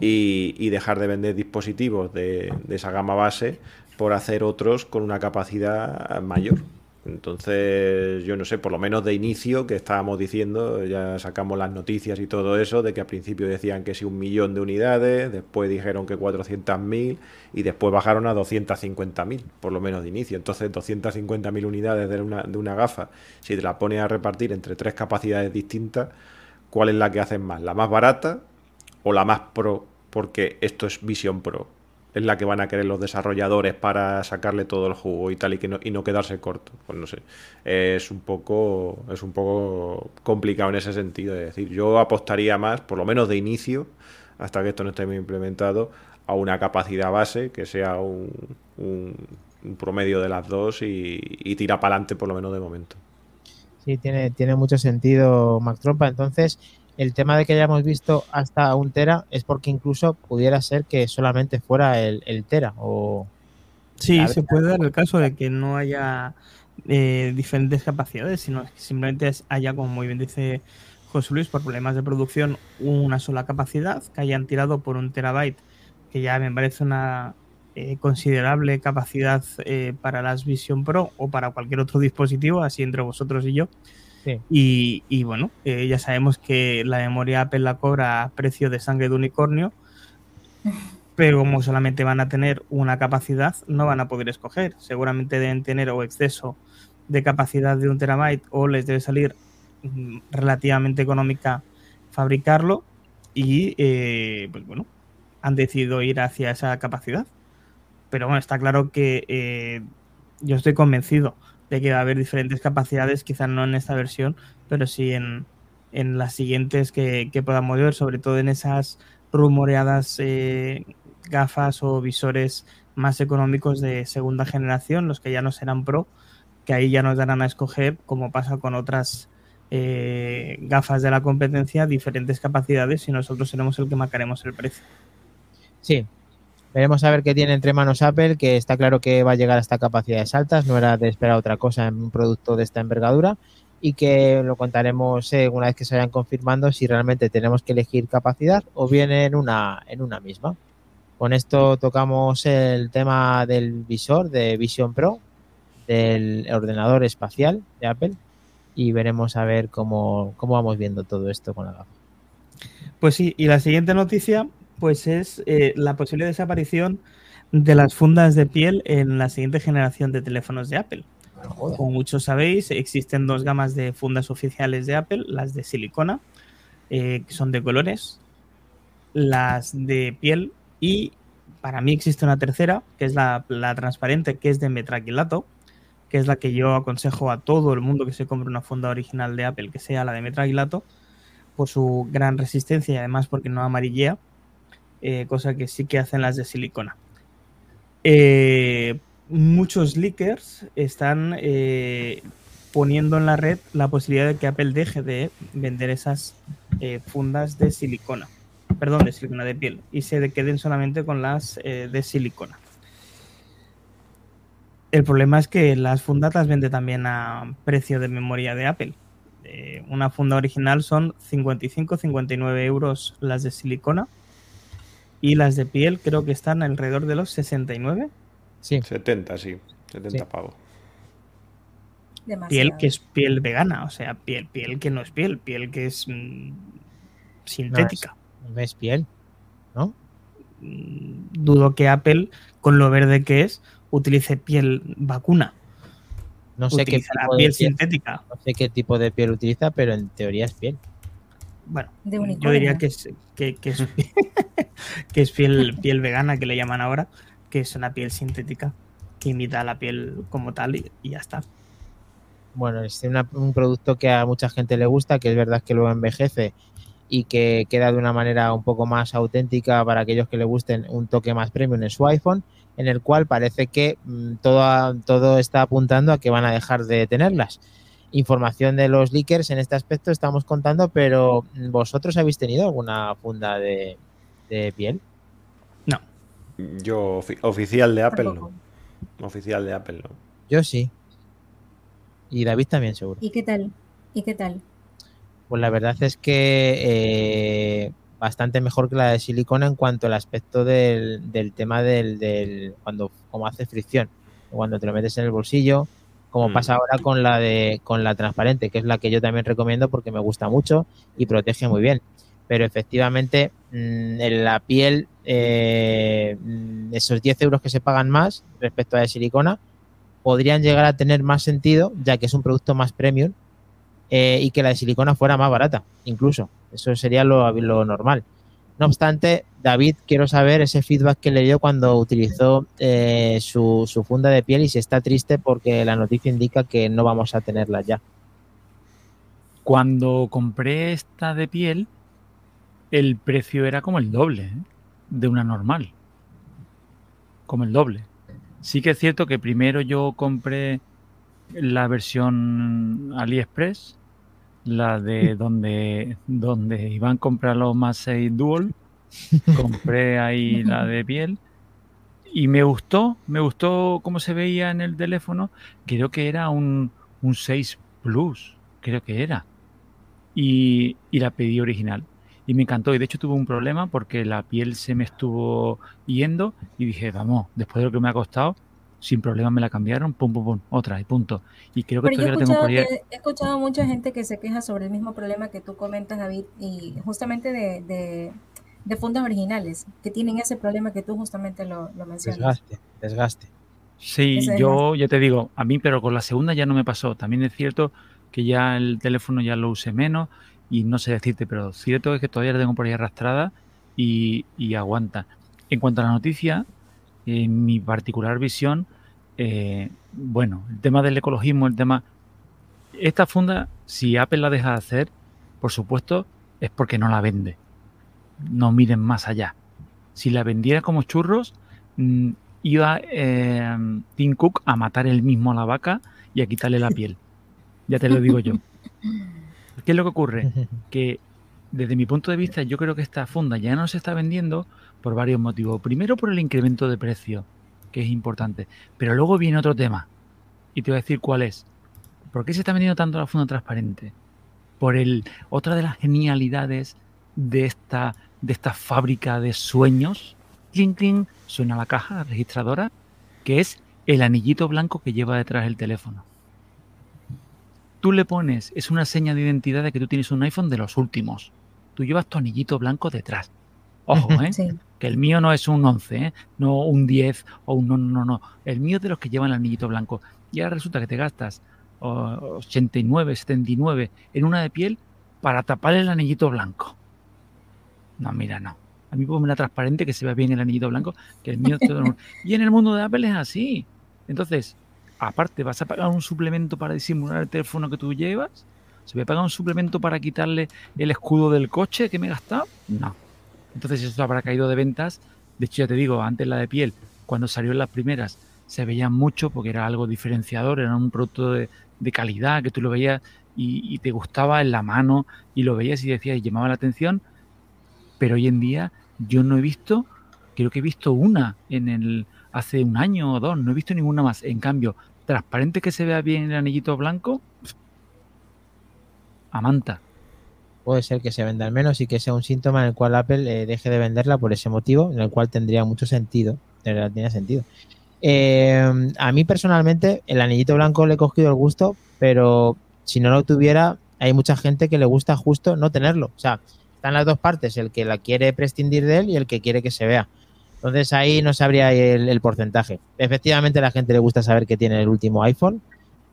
y, dejar de vender dispositivos de esa gama base por hacer otros con una capacidad mayor. Entonces, yo no sé, por lo menos de inicio, que estábamos diciendo, ya sacamos las noticias y todo eso, de que al principio decían que sí un millón de unidades, después dijeron que 400.000 y después bajaron a 250.000, por lo menos de inicio. Entonces, 250.000 unidades de una, de una gafa, si te la pones a repartir entre tres capacidades distintas, ¿cuál es la que hacen más? ¿La más barata o la más pro? Porque esto es Vision Pro es la que van a querer los desarrolladores para sacarle todo el jugo y tal y que no, y no quedarse corto. Pues no sé. Es un poco. Es un poco complicado en ese sentido. Es decir, yo apostaría más, por lo menos de inicio, hasta que esto no esté bien implementado, a una capacidad base que sea un, un, promedio de las dos y, y tira para adelante por lo menos de momento. Sí, tiene, tiene mucho sentido, Mac Trompa. Entonces, el tema de que hayamos visto hasta un tera es porque incluso pudiera ser que solamente fuera el, tera o... Sí, se puede dar el caso de que no haya eh, diferentes capacidades, sino que simplemente haya, como muy bien dice José Luis, por problemas de producción, una sola capacidad, que hayan tirado por un terabyte, que ya me parece una eh, considerable capacidad eh, para las Vision Pro o para cualquier otro dispositivo, así entre vosotros y yo. Y, bueno, eh, ya sabemos que la memoria Apple la cobra a precio de sangre de unicornio, pero como solamente van a tener una capacidad, no van a poder escoger. Seguramente deben tener o exceso de capacidad de un terabyte o les debe salir mm, relativamente económica fabricarlo y eh, pues bueno, han decidido ir hacia esa capacidad. Pero bueno, está claro que eh, yo estoy convencido de que va a haber diferentes capacidades, quizás no en esta versión, pero sí en, las siguientes que, podamos ver, sobre todo en esas rumoreadas eh, gafas o visores más económicos de segunda generación, los que ya no serán Pro, que ahí ya nos darán a escoger, como pasa con otras eh, gafas de la competencia, diferentes capacidades y nosotros seremos el que marcaremos el precio. Sí, Veremos a ver qué tiene entre manos Apple, que está claro que va a llegar hasta capacidades altas, no era de esperar otra cosa en un producto de esta envergadura y que lo contaremos eh, una vez que se vayan confirmando si realmente tenemos que elegir capacidad o bien en una, en una misma. Con esto tocamos el tema del visor de Vision Pro, del ordenador espacial de Apple y veremos a ver cómo, cómo vamos viendo todo esto con la gafa. Pues sí, y la siguiente noticia pues es eh, la posible desaparición de las fundas de piel en la siguiente generación de teléfonos de Apple. Como muchos sabéis, existen dos gamas de fundas oficiales de Apple, las de silicona, eh, que son de colores, las de piel y para mí existe una tercera, que es la, transparente, que es de metraquilato, que es la que yo aconsejo a todo el mundo que se compre una funda original de Apple, que sea la de metraquilato, por su gran resistencia y además porque no amarillea eh, cosa que sí que hacen las de silicona. Eh, muchos leakers están eh, poniendo en la red la posibilidad de que Apple deje de vender esas fundas de silicona, perdón, de silicona de piel, y se queden solamente con las de silicona. El problema es que las fundas las vende también a precio de memoria de Apple. una funda original son 55-59 euros las de silicona y las de piel creo que están alrededor de los 69. Sí. 70, sí. 70 pavos. Piel que es piel vegana, o sea, piel, piel que no es piel, piel que es mm, sintética. No es, piel, ¿no? Mm, dudo que Apple, con lo verde que es, utilice piel vacuna. No sé qué tipo piel sintética. No sé qué tipo de piel utiliza, pero en teoría es piel. Bueno, yo diría que es, que, es, que es piel, piel vegana, que le llaman ahora, que es una piel sintética que imita la piel como tal y, ya está. Bueno, es un producto que a mucha gente le gusta, que es verdad que luego envejece y que queda de una manera un poco más auténtica para aquellos que le gusten un toque más premium en su iPhone, en el cual parece que mm, todo, todo está apuntando a que van a dejar de tenerlas información de los leakers en este aspecto estamos contando, pero ¿vosotros habéis tenido alguna funda de, piel? No. Yo, oficial de Apple, no. Oficial de Apple, no. Yo sí. Y David también, seguro. ¿Y qué tal? ¿Y qué tal? Pues la verdad es que eh, bastante mejor que la de silicona en cuanto al aspecto del, tema del, del, cuando como hace fricción. Cuando te lo metes en el bolsillo, como Mm. pasa ahora con la de con la transparente, que es la que yo también recomiendo porque me gusta mucho y protege muy bien. Pero efectivamente, mm, en la piel, eh, mm, esos 10 euros que se pagan más respecto a la de silicona, podrían llegar a tener más sentido, ya que es un producto más premium eh, y que la de silicona fuera más barata, incluso. Eso sería lo, lo normal. No obstante, David, quiero saber ese feedback que le dio cuando utilizó eh, su, funda de piel y si está triste porque la noticia indica que no vamos a tenerla ya. Cuando compré esta de piel, el precio era como el doble ¿eh? de una normal. Como el doble. Sí que es cierto que primero yo compré la versión AliExpress, la de donde, donde iban a comprar los más 6 Dual. Compré ahí la de piel. Y me gustó, me gustó cómo se veía en el teléfono. Creo que era un, un 6 Plus, creo que era. Y, y la pedí original. Y me encantó. Y de hecho tuve un problema porque la piel se me estuvo yendo. Y dije, vamos, después de lo que me ha costado, sin problema me la cambiaron, pum, pum, pum, otra y punto. Y creo que Pero yo he todavía la tengo escuchado, por he escuchado mucha gente que se queja sobre el mismo problema que tú comentas, David, y justamente de, de, de fundas originales, que tienen ese problema que tú justamente lo, lo mencionas. Desgaste, desgaste. Sí, Ese yo ya te digo, a mí, pero con la segunda ya no me pasó. También es cierto que ya el teléfono ya lo usé menos y no sé decirte, pero cierto es que todavía la tengo por ahí arrastrada y, y aguanta. En cuanto a la noticia, en mi particular visión, eh, bueno, el tema del ecologismo, el tema... Esta funda, si Apple la deja de hacer, por supuesto, es porque no la vende. No miren más allá. Si la vendiera como churros, mm, iba eh, Tim Cook a matar él mismo a la vaca y a quitarle la piel. Ya te lo digo yo. ¿Qué es lo que ocurre? Que desde mi punto de vista yo creo que esta funda ya no se está vendiendo por varios motivos. Primero por el incremento de precio, que es importante. Pero luego viene otro tema. Y te voy a decir cuál es. ¿Por qué se está vendiendo tanto la funda transparente? Por el otra de las genialidades de esta, de esta fábrica de sueños. Clink, clink, suena la caja registradora, que es el anillito blanco que lleva detrás el teléfono. Tú le pones, es una seña de identidad de que tú tienes un iPhone de los últimos. Tú llevas tu anillito blanco detrás. Ojo, ¿eh? Sí. Que el mío no es un 11, ¿eh? no un 10 o un no, no, no, no. El mío es de los que llevan el anillito blanco. Y ahora resulta que te gastas oh, 89, 79 en una de piel para tapar el anillito blanco. No, mira, no. A mí ponme la transparente que se vea bien el anillito blanco, que el mío es todo- Y en el mundo de Apple es así. Entonces, aparte, ¿vas a pagar un suplemento para disimular el teléfono que tú llevas? ¿Se voy a pagar un suplemento para quitarle el escudo del coche que me he gastado? No. Entonces eso habrá caído de ventas. De hecho, ya te digo, antes la de piel, cuando salió en las primeras, se veía mucho porque era algo diferenciador, era un producto de, de calidad que tú lo veías y, te gustaba en la mano y lo veías y decías y llamaba la atención. Pero hoy en día yo no he visto, creo que he visto una en el hace un año o dos, no he visto ninguna más. En cambio, transparente que se vea bien el anillito blanco, a manta. Puede ser que se venda al menos y que sea un síntoma en el cual Apple eh, deje de venderla por ese motivo, en el cual tendría mucho sentido. Tiene sentido. Eh, a mí personalmente, el anillito blanco le he cogido el gusto, pero si no lo tuviera, hay mucha gente que le gusta justo no tenerlo. O sea, están las dos partes, el que la quiere prescindir de él y el que quiere que se vea. Entonces ahí no sabría el, el porcentaje. Efectivamente, a la gente le gusta saber que tiene el último iPhone,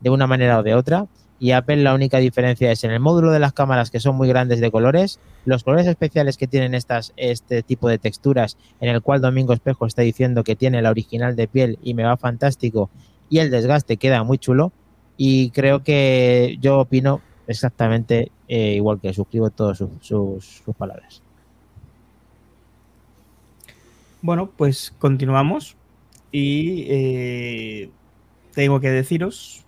de una manera o de otra. Y Apple la única diferencia es en el módulo de las cámaras que son muy grandes de colores, los colores especiales que tienen estas, este tipo de texturas, en el cual Domingo Espejo está diciendo que tiene la original de piel y me va fantástico y el desgaste queda muy chulo. Y creo que yo opino exactamente eh, igual que suscribo todas sus, sus, palabras. Bueno, pues continuamos y eh, tengo que deciros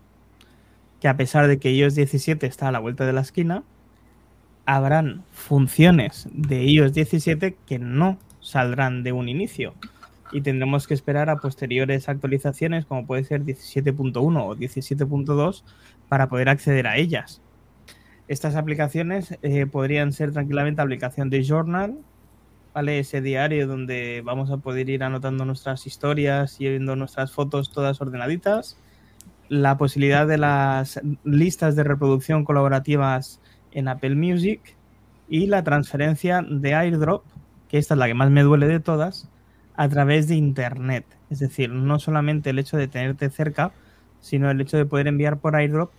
que a pesar de que iOS 17 está a la vuelta de la esquina, habrán funciones de iOS 17 que no saldrán de un inicio y tendremos que esperar a posteriores actualizaciones como puede ser 17.1 o 17.2 para poder acceder a ellas. Estas aplicaciones eh, podrían ser tranquilamente aplicación de Journal, ¿vale? Ese diario donde vamos a poder ir anotando nuestras historias y viendo nuestras fotos todas ordenaditas. La posibilidad de las listas de reproducción colaborativas en Apple Music y la transferencia de airdrop, que esta es la que más me duele de todas, a través de Internet. Es decir, no solamente el hecho de tenerte cerca, sino el hecho de poder enviar por airdrop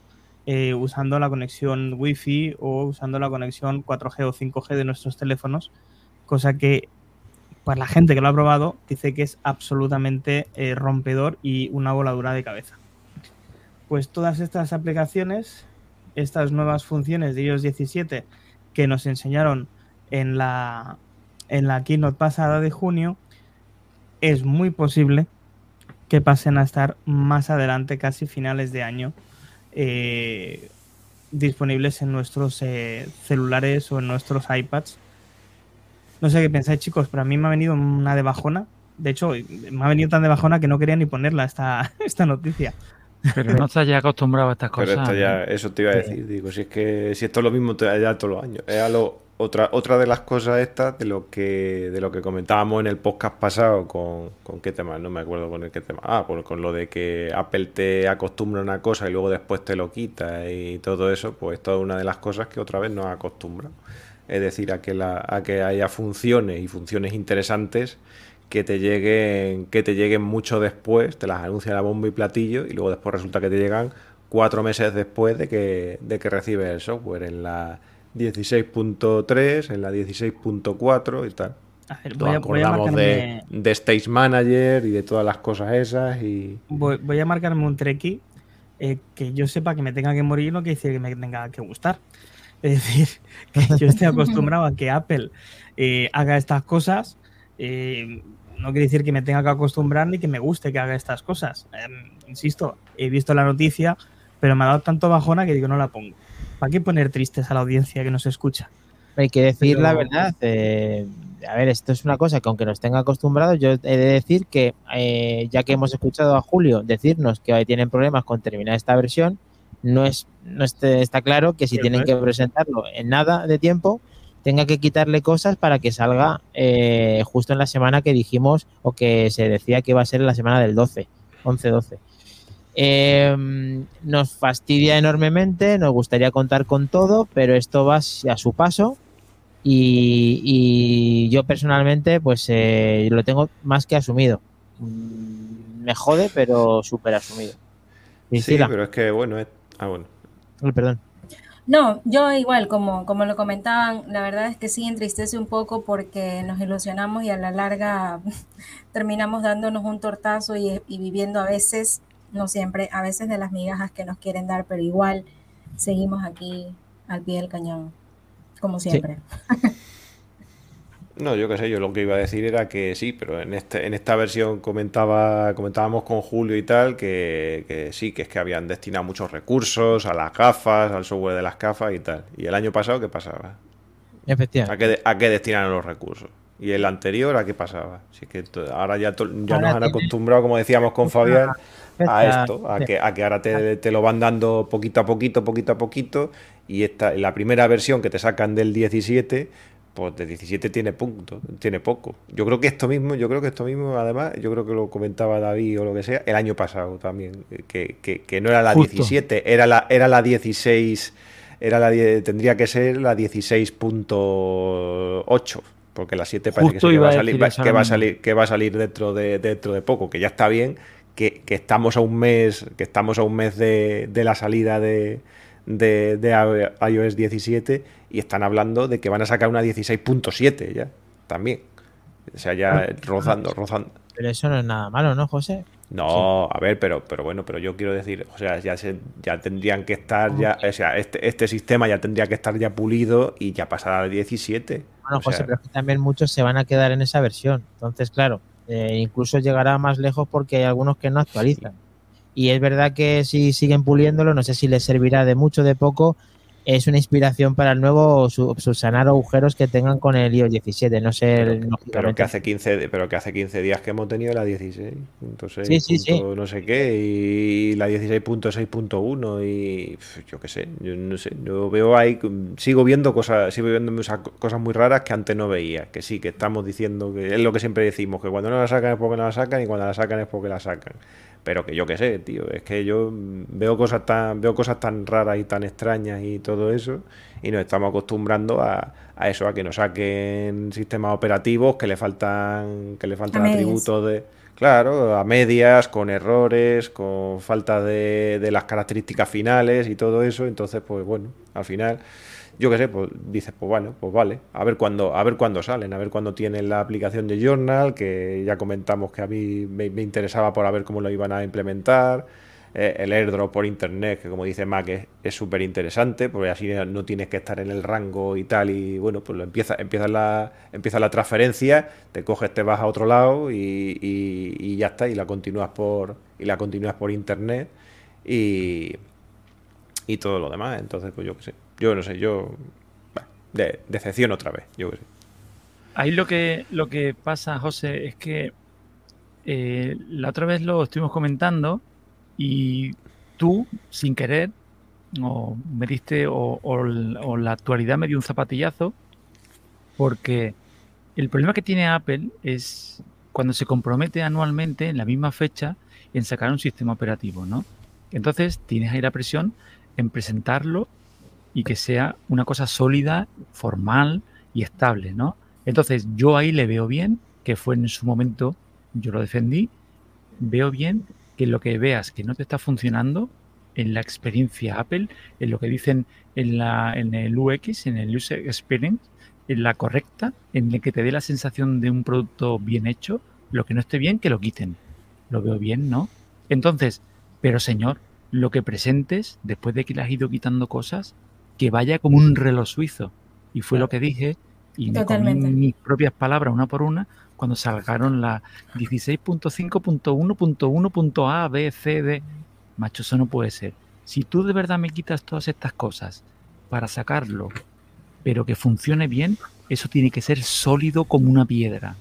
eh, usando la conexión Wi-Fi o usando la conexión 4G o 5G de nuestros teléfonos, cosa que para la gente que lo ha probado dice que es absolutamente eh, rompedor y una voladura de cabeza. Pues todas estas aplicaciones, estas nuevas funciones de iOS 17 que nos enseñaron en la, en la keynote pasada de junio, es muy posible que pasen a estar más adelante, casi finales de año, eh, disponibles en nuestros eh, celulares o en nuestros iPads. No sé qué pensáis, chicos, pero a mí me ha venido una de bajona. De hecho, me ha venido tan de bajona que no quería ni ponerla esta, esta noticia. Pero no estás ya acostumbrado a estas cosas. ya, eso te iba a decir, digo, si es que si esto es lo mismo ya todos los años. Es lo, otra, otra de las cosas estas de lo que de lo que comentábamos en el podcast pasado con, con qué tema, no me acuerdo con el qué tema. Ah, con, con, lo de que Apple te acostumbra a una cosa y luego después te lo quita y todo eso, pues esto es una de las cosas que otra vez nos acostumbra. Es decir, a que la, a que haya funciones y funciones interesantes que te lleguen, que te lleguen mucho después, te las anuncia la bomba y platillo, y luego después resulta que te llegan cuatro meses después de que, de que recibes el software en la 16.3, en la 16.4 y tal. A ver, voy a, voy a marcarme... de, de, Stage Manager y de todas las cosas esas. y Voy, voy a marcarme un treki eh, que yo sepa que me tenga que morir no quiere decir que me tenga que gustar. Es decir, que yo estoy acostumbrado a que Apple eh, haga estas cosas. Eh, no quiere decir que me tenga que acostumbrar ni que me guste que haga estas cosas. Eh, insisto, he visto la noticia, pero me ha dado tanto bajona que digo, no la pongo. ¿Para qué poner tristes a la audiencia que nos escucha? Hay que decir Pero... la verdad. Eh, a ver, esto es una cosa que aunque nos tenga acostumbrados, yo he de decir que eh, ya que hemos escuchado a Julio decirnos que hoy tienen problemas con terminar esta versión, no es no está claro que si tienen es- que presentarlo en nada de tiempo, tenga que quitarle cosas para que salga eh, justo en la semana que dijimos o que se decía que iba a ser la semana del 12, 11-12. Eh, nos fastidia enormemente, nos gustaría contar con todo, pero esto va a su paso y, y yo personalmente pues eh, lo tengo más que asumido. Mm, Me jode, pero súper asumido. Sí, pero es que bueno, es... ah, bueno. Perdón. No, yo igual, como, como lo comentaban, la verdad es que sí entristece un poco porque nos ilusionamos y a la larga terminamos dándonos un tortazo y, y viviendo a veces, no siempre, a veces de las migajas que nos quieren dar, pero igual seguimos aquí al pie del cañón, como siempre. No, yo qué sé, yo lo que iba a decir era que sí, pero en este, en esta versión comentaba, comentábamos con Julio y tal, que, que sí, que es que habían destinado muchos recursos a las gafas, al software de las gafas y tal. ¿Y el año pasado qué pasaba? Efectivamente. ¿A qué, de- a qué destinaron los recursos? ¿Y el anterior a qué pasaba? Es que ahora ya, to- ya Ahora nos han acostumbrado, como decíamos con Fabián, a esto, a que, a que ahora te, te lo van dando poquito a poquito, poquito a poquito, y esta, la primera versión que te sacan del 17, pues de 17 tiene punto, tiene poco. Yo creo que esto mismo, yo creo que esto mismo, además, yo creo que lo comentaba David o lo que sea, el año pasado también, eh, que, que- que no era la Justo. 17, era la, era la 16, era la, tendría que ser la 16.8. Porque la 7 parece que, sí que va a salir, va- que va a salir, que va a salir dentro de, dentro de poco, que ya está bien, que, que estamos a un mes, que estamos a un mes de, de la salida de, de, de iOS 17 y están hablando de que van a sacar una 16.7 ya, también. O sea, ya rozando, rozando. Pero eso no es nada malo, ¿no, José? No, a ver, pero, pero bueno, pero yo quiero decir, o sea, ya se, ya tendrían que estar ya, o sea, este, este sistema ya tendría que estar ya pulido y ya pasar al 17. Bueno, O José, sea, pero es que también muchos se van a quedar en esa versión. Entonces, claro, eh, incluso llegará más lejos porque hay algunos que no actualizan. Y es verdad que si siguen puliéndolo, no sé si les servirá de mucho, de poco. Es una inspiración para el nuevo su- subsanar agujeros que tengan con el iOS 17. No sé, Pero, lógicamente. pero que hace 15, de- pero que hace 15 días que hemos tenido la 16, punto seis, Sí, sí, sí. no sé qué, y la 16.6.1 y yo qué sé, yo no sé, yo veo ahí, sigo viendo cosas, sigo viendo cosas muy raras que antes no veía, que sí, que estamos diciendo que es lo que siempre decimos, que cuando no la sacan es porque no la sacan y cuando la sacan es porque la sacan. Pero que yo qué sé, tío, es que yo veo cosas tan, veo cosas tan raras y tan extrañas y todo eso, y nos estamos acostumbrando a, a eso, a que nos saquen sistemas operativos que le faltan, que le faltan atributos de. Claro, a medias, con errores, con falta de, de las características finales y todo eso. Entonces, pues bueno, al final yo qué sé, pues dices, pues bueno, pues vale, a ver cuándo, a ver cuándo salen, a ver cuándo tienen la aplicación de Journal, que ya comentamos que a mí me, interesaba por a ver cómo lo iban a implementar. Eh, el airdrop por internet, que como dice Mac es súper interesante, porque así no tienes que estar en el rango y tal, y bueno, pues lo empieza, empieza la, empieza la transferencia, te coges, te vas a otro lado y, y ya está, y la continúas por, y la continúas por internet y, y todo lo demás. Entonces, pues yo qué sé. Yo no sé, yo. de, decepción otra vez, yo. Ahí lo que, lo que pasa, José, es que eh, la otra vez lo estuvimos comentando y tú, sin querer, o me diste, o, o, la actualidad me dio un zapatillazo, porque el problema que tiene Apple es cuando se compromete anualmente en la misma fecha en sacar un sistema operativo, ¿no? Entonces tienes ahí la presión en presentarlo y que sea una cosa sólida, formal y estable, ¿no? Entonces yo ahí le veo bien, que fue en su momento, yo lo defendí, veo bien que lo que veas que no te está funcionando en la experiencia Apple, en lo que dicen en, la, en el UX, en el User Experience, en la correcta, en el que te dé la sensación de un producto bien hecho, lo que no esté bien, que lo quiten. Lo veo bien, ¿no? Entonces, pero señor, lo que presentes, después de que le has ido quitando cosas, que vaya como un reloj suizo. Y fue lo que dije, y me comí mis propias palabras una por una, cuando salgaron las 16.5.1.1.a, B, C, D. Macho, eso no puede ser. Si tú de verdad me quitas todas estas cosas para sacarlo, pero que funcione bien, eso tiene que ser sólido como una piedra.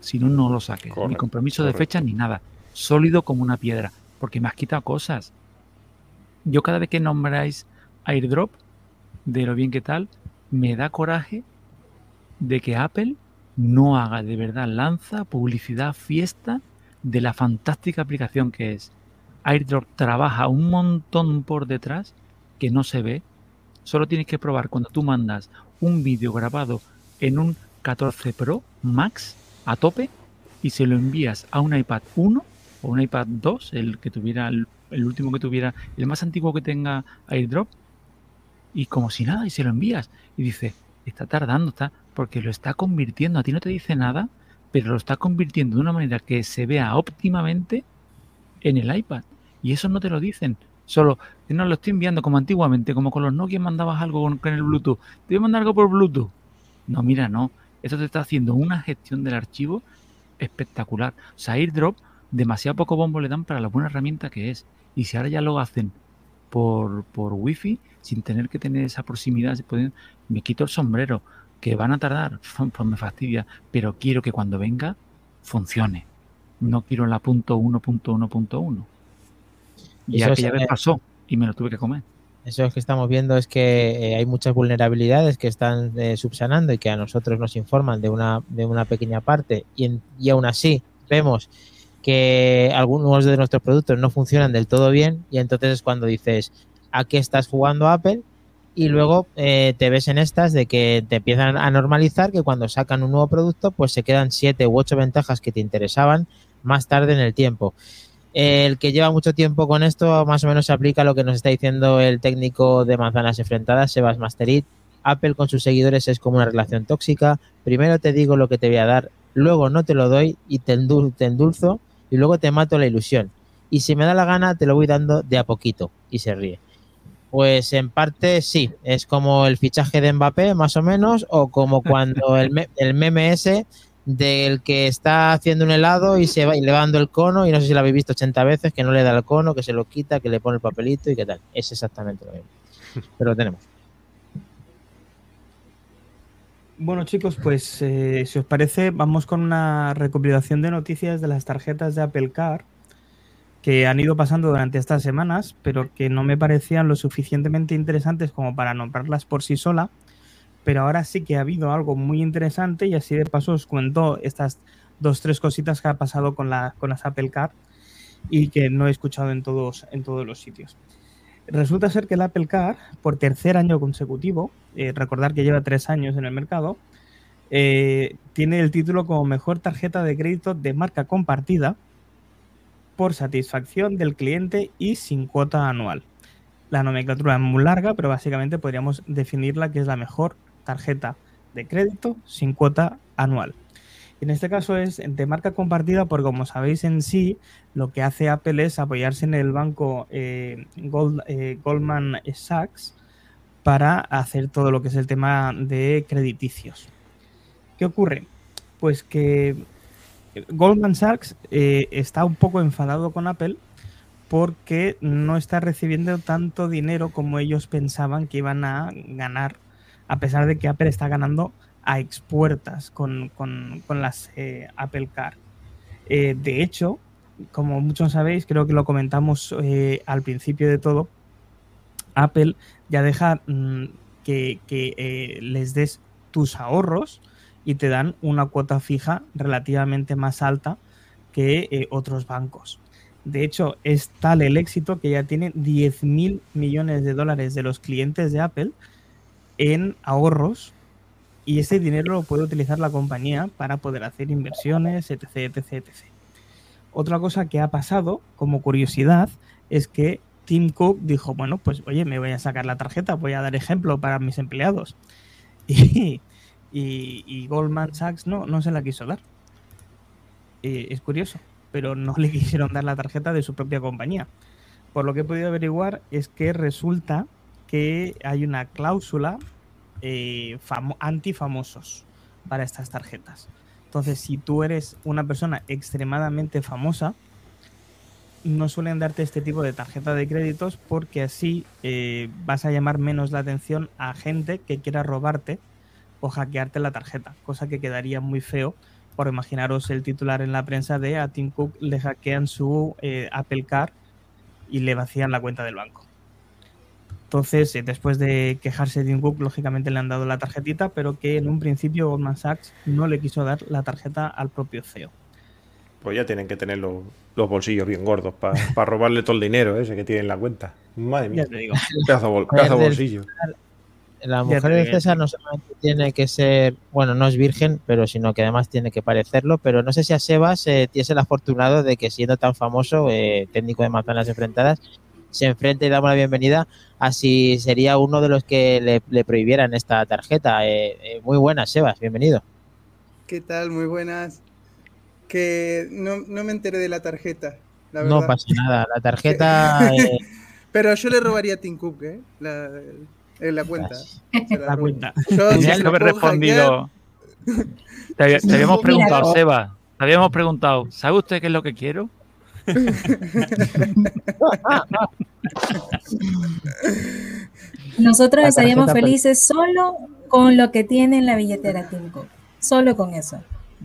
Si no, no lo saques. ni compromiso de fecha ni nada. Sólido como una piedra. Porque me has quitado cosas. Yo cada vez que nombráis airdrop, de lo bien que tal, me da coraje de que Apple no haga de verdad lanza, publicidad, fiesta de la fantástica aplicación que es. AirDrop trabaja un montón por detrás que no se ve. Solo tienes que probar cuando tú mandas un vídeo grabado en un 14 Pro Max a tope y se lo envías a un iPad 1 o un iPad 2, el que tuviera el, último que tuviera, el más antiguo que tenga AirDrop, y como si nada, y se lo envías. Y dice, está tardando, está, porque lo está convirtiendo, a ti no te dice nada, pero lo está convirtiendo de una manera que se vea óptimamente en el iPad. Y eso no te lo dicen. Solo, no lo estoy enviando como antiguamente, como con los Nokia mandabas algo con, el Bluetooth. Te voy a mandar algo por Bluetooth. No, mira, no. Esto te está haciendo una gestión del archivo espectacular. O sea, AirDrop, demasiado poco bombo le dan para la buena herramienta que es. Y si ahora ya lo hacen por, por Wi-Fi, sin tener que tener esa proximidad, me quito el sombrero, que van a tardar, pues me fastidia, pero quiero que cuando venga funcione. No quiero la punto uno, punto uno, punto uno. Y aquella vez pasó y me lo tuve que comer. Eso es que estamos viendo es que eh, hay muchas vulnerabilidades que están eh, subsanando y que a nosotros nos informan de una, de una pequeña parte y, y aún así vemos que algunos de nuestros productos no funcionan del todo bien y entonces es cuando dices, ¿a qué estás jugando Apple? Y luego eh, te ves en estas de que te empiezan a normalizar que cuando sacan un nuevo producto pues se quedan siete u ocho ventajas que te interesaban más tarde en el tiempo. El que lleva mucho tiempo con esto más o menos se aplica a lo que nos está diciendo el técnico de manzanas enfrentadas, Sebas Masterit. Apple con sus seguidores es como una relación tóxica. Primero te digo lo que te voy a dar, luego no te lo doy y te, endulzo y luego te mato la ilusión. Y si me da la gana, te lo voy dando de a poquito. Y se ríe. Pues en parte sí, es como el fichaje de Mbappé, más o menos, o como cuando el, el meme ese del que está haciendo un helado y se va y le va dando el cono, y no sé si lo habéis visto 80 veces, que no le da el cono, que se lo quita, que le pone el papelito y qué tal. Es exactamente lo mismo. Pero lo tenemos. Bueno chicos, pues eh, si os parece, vamos con una recopilación de noticias de las tarjetas de Apple Car que han ido pasando durante estas semanas, pero que no me parecían lo suficientemente interesantes como para nombrarlas por sí sola. Pero ahora sí que ha habido algo muy interesante y así de paso os cuento estas dos, tres cositas que ha pasado con, la, con las Apple Car. y que no he escuchado en todos, en todos los sitios. Resulta ser que el Apple Car, por tercer año consecutivo, eh, recordar que lleva tres años en el mercado, eh, tiene el título como mejor tarjeta de crédito de marca compartida por satisfacción del cliente y sin cuota anual. La nomenclatura es muy larga, pero básicamente podríamos definirla que es la mejor tarjeta de crédito sin cuota anual. En este caso es de marca compartida porque como sabéis en sí, lo que hace Apple es apoyarse en el banco eh, eh, Goldman Sachs para hacer todo lo que es el tema de crediticios. ¿Qué ocurre? Pues que Goldman Sachs eh, está un poco enfadado con Apple porque no está recibiendo tanto dinero como ellos pensaban que iban a ganar, a pesar de que Apple está ganando a expuertas con, con, las eh, Apple Car. Eh, de hecho, como muchos sabéis, creo que lo comentamos eh, al principio de todo, Apple ya deja mm, que, les des tus ahorros y te dan una cuota fija relativamente más alta que otros bancos. De hecho, es tal el éxito que ya tiene 10 mil millones de dólares de los clientes de Apple en ahorros y ese dinero lo puede utilizar la compañía para poder hacer inversiones, etc, etc, etc. Otra cosa que ha pasado como curiosidad es que Tim Cook dijo, bueno, pues oye, me voy a sacar la tarjeta, voy a dar ejemplo para mis empleados. Y, Goldman Sachs no, no se la quiso dar. es curioso, pero no le quisieron dar la tarjeta de su propia compañía. Por lo que he podido averiguar es que resulta que hay una cláusula eh, antifamosos para estas tarjetas. Entonces, si tú eres una persona extremadamente famosa, no suelen darte este tipo de tarjeta de créditos porque así eh, vas a llamar menos la atención a gente que quiera robarte o hackearte la tarjeta, cosa que quedaría muy feo por imaginaros el titular en la prensa de a Tim Cook le hackean su eh, Apple Car y le vacían la cuenta del banco. Entonces, eh, después de quejarse de Cook, lógicamente le han dado la tarjetita, pero que en un principio Goldman Sachs no le quiso dar la tarjeta al propio CEO. Pues ya tienen que tener los, bolsillos bien gordos para robarle todo el dinero ese que tiene en la cuenta. Madre mía. te digo. Pedazo, bolsillo. La mujer de César no solamente tiene que ser, bueno, no es virgen, pero sino que además tiene que parecerlo. Pero no sé si a Sebas eh, tienes el afortunado de que siendo tan famoso, eh, técnico de manzanas enfrentadas, se enfrente y damos la bienvenida a si sería uno de los que le, prohibieran esta tarjeta. Eh, eh, muy buenas, Sebas, bienvenido. ¿Qué tal? Muy buenas. Que no, me enteré de la tarjeta. no pasa nada, la tarjeta... Eh, Pero yo le robaría a Tim Cook, ¿eh? La, en la cuenta. La, cuenta. Yo, no haber respondido. Te, te habíamos preguntado, Sebas, te habíamos preguntado, ¿sabe usted qué es lo que quiero? Nosotros estaríamos felices solo con lo que tiene en la billetera Timco. Solo con eso.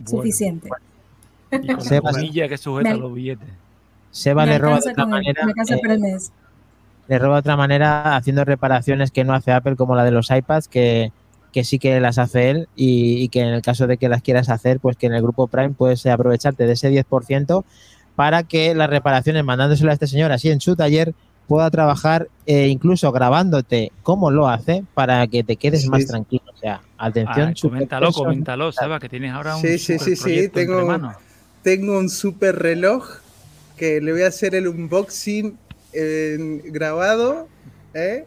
Suficiente. que sujeta los billetes. Seba le roba de otra manera. Eh, le roba de otra manera haciendo reparaciones que no hace Apple, como la de los iPads, que, que sí que las hace él y, y, que en el caso de que las quieras hacer, pues que en el grupo Prime puedes aprovecharte de ese 10% para que las reparaciones, mandándoselo a este señor así en su taller, pueda trabajar eh, incluso grabándote cómo lo hace para que te quedes más tranquilo. O sea, atención. Ah, coméntalo, coméntalo, Seba, que tienes ahora un Sí, sí, sí, sí, tengo, tengo un super reloj que le voy a hacer el unboxing grabado, ¿eh?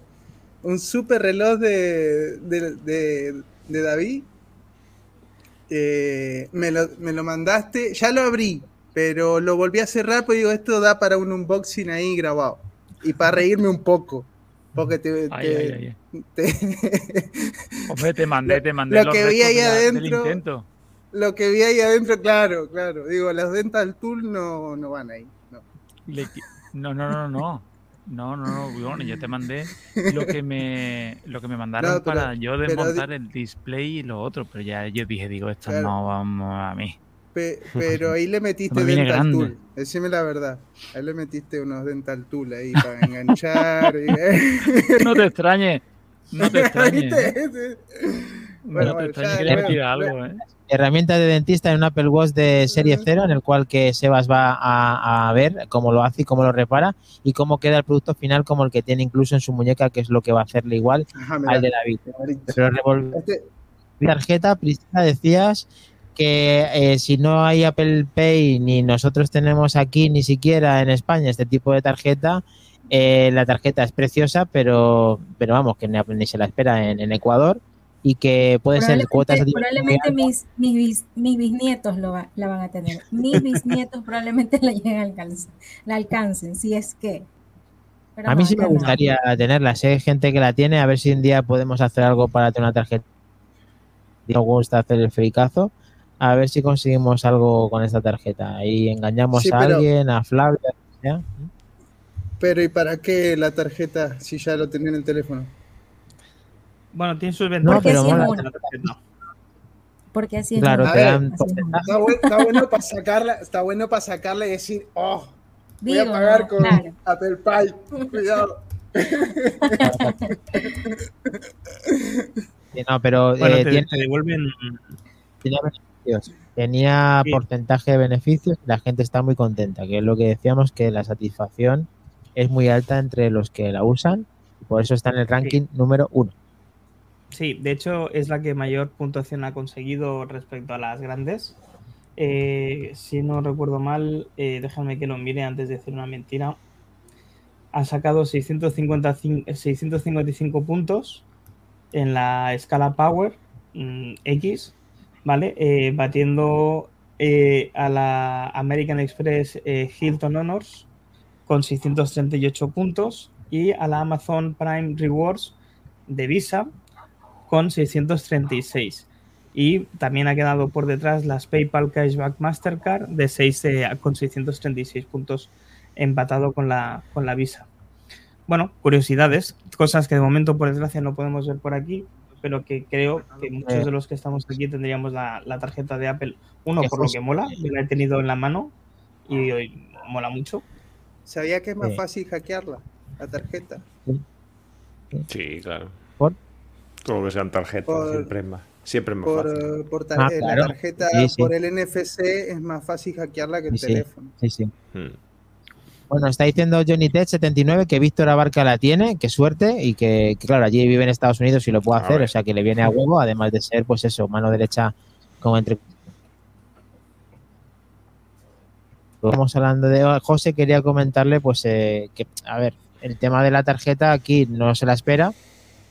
un super reloj de, de, David. Eh, me, lo, me lo mandaste, ya lo abrí, pero lo volví a cerrar, pues digo, esto da para un unboxing ahí grabado. Y para reírme un poco. Porque te. Ay, Hombre, te mandé, te mandé lo que vi ahí adentro. Lo que vi ahí adentro, claro, claro. Digo, las Dental Tool no, no van ahí. No. no, no, no, no. No, no, no, bueno, yo te mandé lo que me, lo que me mandaron para yo desmontar el display y lo otro, pero ya yo dije, digo, esto no vamos a mí pero ahí le metiste Dental Tool. Decime la verdad. Ahí le metiste unos Dental Tool ahí para enganchar. no te extrañes. No te extrañes. bueno, no te extrañes que algo, ¿eh? herramienta de dentista en un Apple Watch de serie 0 en el cual que Sebas va a, ver cómo lo hace y cómo lo repara y cómo queda el producto final como el que tiene incluso en su muñeca que es lo que va a hacerle igual al de David. Pero este tarjeta, Priscila, decías que eh, si no hay Apple Pay ni nosotros tenemos aquí ni siquiera en España este tipo de tarjeta, eh, la tarjeta es preciosa, pero, pero vamos, que ni, se la espera en Ecuador y que puede ser cuotas Probablemente mis, mis, mis bisnietos lo la van a tener. Mis bisnietos probablemente la lleguen a alcanzar, la alcancen, si es que. a mí sí me gustaría tenerla. Sé hay gente que la tiene, a ver si un día podemos hacer algo para tener una tarjeta. Me gusta hacer el fricazo. A ver si conseguimos algo con esta tarjeta. Y engañamos a alguien, a Flavia. Pero ¿y para qué la tarjeta si ya lo tenía en el teléfono? Bueno, tiene sus ventajas. No, pero Porque así es. Claro, te dan está, bueno, para sacarla, está bueno para sacarla y decir, oh, voy a pagar con Apple Pay. Cuidado. no, pero eh, tiene, devuelven. Beneficios. Tenía porcentaje de beneficios y la gente está muy contenta, que es lo que decíamos que la satisfacción es muy alta entre los que la usan y por eso está en el ranking número uno. Sí, de hecho es la que mayor puntuación ha conseguido respecto a las grandes. Eh, si no recuerdo mal, eh, déjame que lo mire antes de decir una mentira. Ha sacado 655, 655 puntos en la escala Power mm, X, ¿vale? Eh, batiendo a la American Express Hilton Honors con 638 puntos y a la Amazon Prime Rewards de Visa con 636. Y también ha quedado por detrás las PayPal Cashback Mastercard de 6 eh, con 636 puntos empatado con la, con la Visa. Bueno, curiosidades, cosas que de momento por desgracia no podemos ver por aquí, pero que creo que muchos de los que estamos aquí tendríamos la, tarjeta de Apple. Uno, por lo que mola, la he tenido en la mano y hoy mola mucho. ¿Sabía que es más fácil hackearla, la tarjeta? Sí, claro. ¿Por? Todo que sean tarjetas, siempre es más. Siempre es más por, fácil. Eh, por ah, la tarjeta, por el NFC es más fácil hackearla que el teléfono. Sí, sí. Hmm. Bueno, está diciendo Johnny Ted 79 que Víctor Abarca la tiene, qué suerte, y que, claro, allí vive en Estados Unidos y lo puede hacer, o sea que le viene a huevo, además de ser, pues eso, mano derecha como entre. Estamos hablando de José, quería comentarle, pues eh, que, a ver, el tema de la tarjeta aquí no se la espera,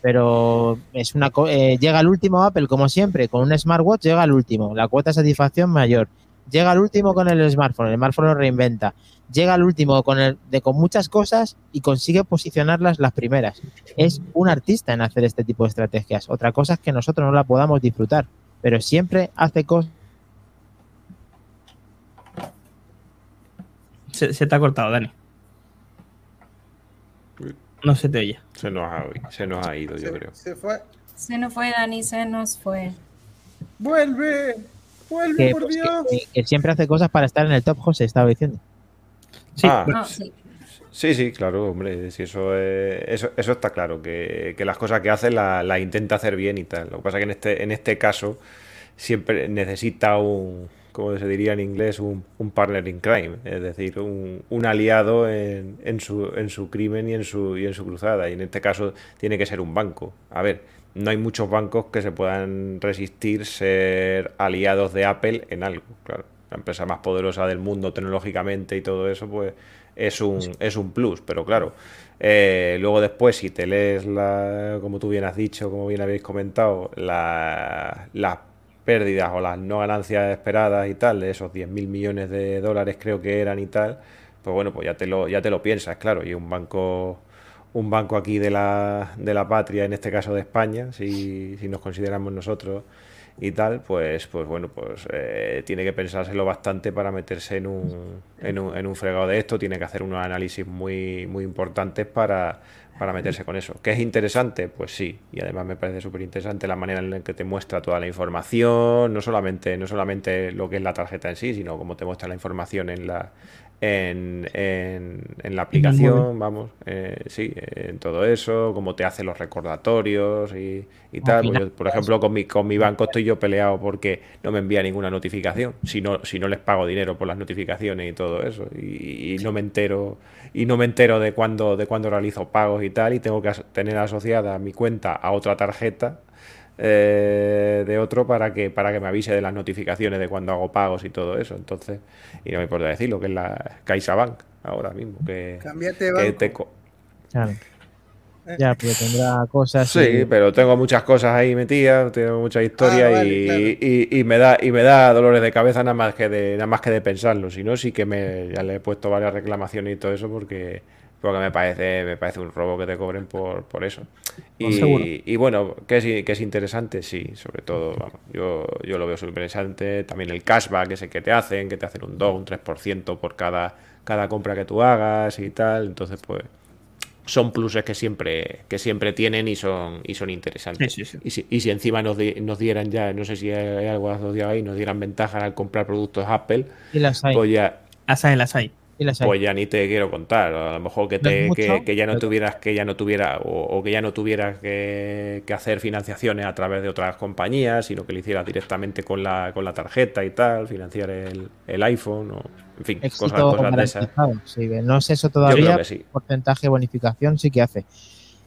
pero es una eh, llega al último Apple como siempre con un smartwatch llega al último la cuota de satisfacción mayor llega al último con el smartphone el smartphone lo reinventa llega al último con el de con muchas cosas y consigue posicionarlas las primeras es un artista en hacer este tipo de estrategias otra cosa es que nosotros no la podamos disfrutar pero siempre hace cosas se, se te ha cortado Dani no se te oye. Se nos ha, se nos ha ido, yo creo. Se fue. Se nos fue, Dani, se nos fue. ¡Vuelve! ¡Vuelve, por pues, Dios! Que, siempre hace cosas para estar en el top, José, estaba diciendo. Sí, ah, ah, sí. sí. claro, hombre. Si eso, eso, eso está claro, que, las cosas que hace las la intenta hacer bien y tal. Lo que pasa es que en este, en este caso siempre necesita un, como se diría en inglés, un, partner in crime, es decir, un, aliado en, en, su, en su crimen y en su, y en su cruzada. Y en este caso tiene que ser un banco. A ver, no hay muchos bancos que se puedan resistir ser aliados de Apple en algo, claro. La empresa más poderosa del mundo tecnológicamente y todo eso, pues es un, es un plus, pero claro. Eh, luego después, si te lees, la, como tú bien has dicho, como bien habéis comentado, la, las pérdidas o las no ganancias esperadas y tal, de esos 10.000 millones de dólares creo que eran y tal, pues bueno, pues ya te lo, ya te lo piensas, claro, y un banco un banco aquí de la, de la patria, en este caso de España, si, si nos consideramos nosotros y tal, pues, pues bueno, pues eh, tiene que pensárselo bastante para meterse en un, en, un, en un fregado de esto, tiene que hacer unos análisis muy, muy importantes para, para meterse con eso. ¿Que es interesante? Pues sí, y además me parece súper interesante la manera en la que te muestra toda la información, no solamente, no solamente lo que es la tarjeta en sí, sino cómo te muestra la información en la, en, en, la aplicación, vamos, eh, sí, en todo eso, cómo te hace los recordatorios y, tal. Pues por ejemplo, con mi, con mi banco estoy yo peleado porque no me envía ninguna notificación, si no, si no les pago dinero por las notificaciones y todo eso, y, no me entero y no me entero de cuándo de cuándo realizo pagos y tal, y tengo que tener asociada mi cuenta a otra tarjeta eh, de otro para que, para que me avise de las notificaciones de cuando hago pagos y todo eso. Entonces, y no me importa decirlo, que es la CaixaBank ahora mismo. Que, Cambiate banco. Ya, pero tendrá cosas. Sí, pero tengo muchas cosas ahí metidas, tengo muchas historias ah, y, me da y me da dolores de cabeza nada más que de nada más que de pensarlo. Si no, sí que me ya le he puesto varias reclamaciones y todo eso porque porque me parece, me parece un robo que te cobren por, por eso. Y, y, bueno, que es, que es interesante, sí, sobre todo, yo, yo lo veo súper interesante. También el cashback, ese que te hacen, que te hacen un 2, un 3% por cada, cada compra que tú hagas y tal. Entonces, pues son pluses que siempre, que siempre tienen y son, y son interesantes. Y, si, y, si, encima nos, nos, dieran ya, no sé si hay algo asociado ahí, nos dieran ventajas al comprar productos Apple, y las hay. pues ya... Las hay, las hay. Pues ya ni te quiero contar. A lo mejor que, te, que, ya no tuvieras que ya no tuviera o, que ya no tuvieras que, hacer financiaciones a través de otras compañías, sino que lo hicieras directamente con la, con la tarjeta y tal, financiar el, el iPhone o en fin, cosas, cosas de esas. no sé eso todavía. Porcentaje de bonificación sí que hace.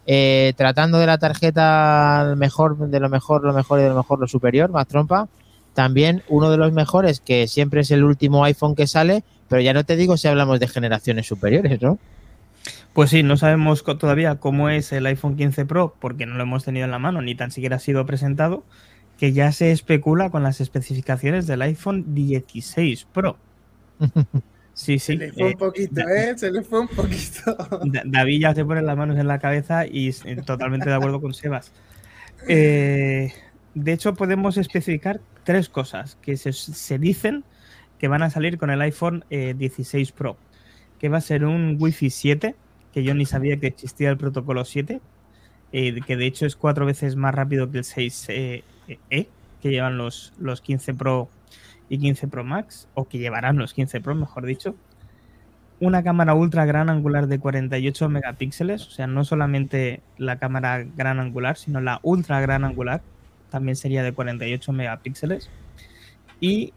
Eh, tratando de la tarjeta mejor, de lo mejor, lo mejor y de lo mejor, lo superior, más trompa. También uno de los mejores, que siempre es el último iPhone que sale, pero ya no te digo si hablamos de generaciones superiores, ¿no? Pues sí, no sabemos todavía cómo es el iPhone 15 Pro porque no lo hemos tenido en la mano, ni tan siquiera ha sido presentado, que ya se especula con las especificaciones del iPhone 16 Pro. Sí, sí. Se le fue un eh, poquito, ¿eh? Se le fue un poquito. David ya se pone las manos en la cabeza y totalmente de acuerdo con Sebas. Eh, de hecho, podemos especificar tres cosas que se, dicen que van a salir con el iPhone 16 eh, Pro, que va a ser un Wi-Fi 7, que yo ni sabía que existía el protocolo 7, eh, que de hecho es cuatro veces más rápido que el 6E, eh, que llevan los, los 15 Pro y 15 Pro Max, o que llevarán los 15 Pro, mejor dicho. Una cámara ultra gran angular de 48 megapíxeles, o sea, no solamente la cámara gran angular, sino la ultra gran angular, también sería de 48 megapíxeles. Y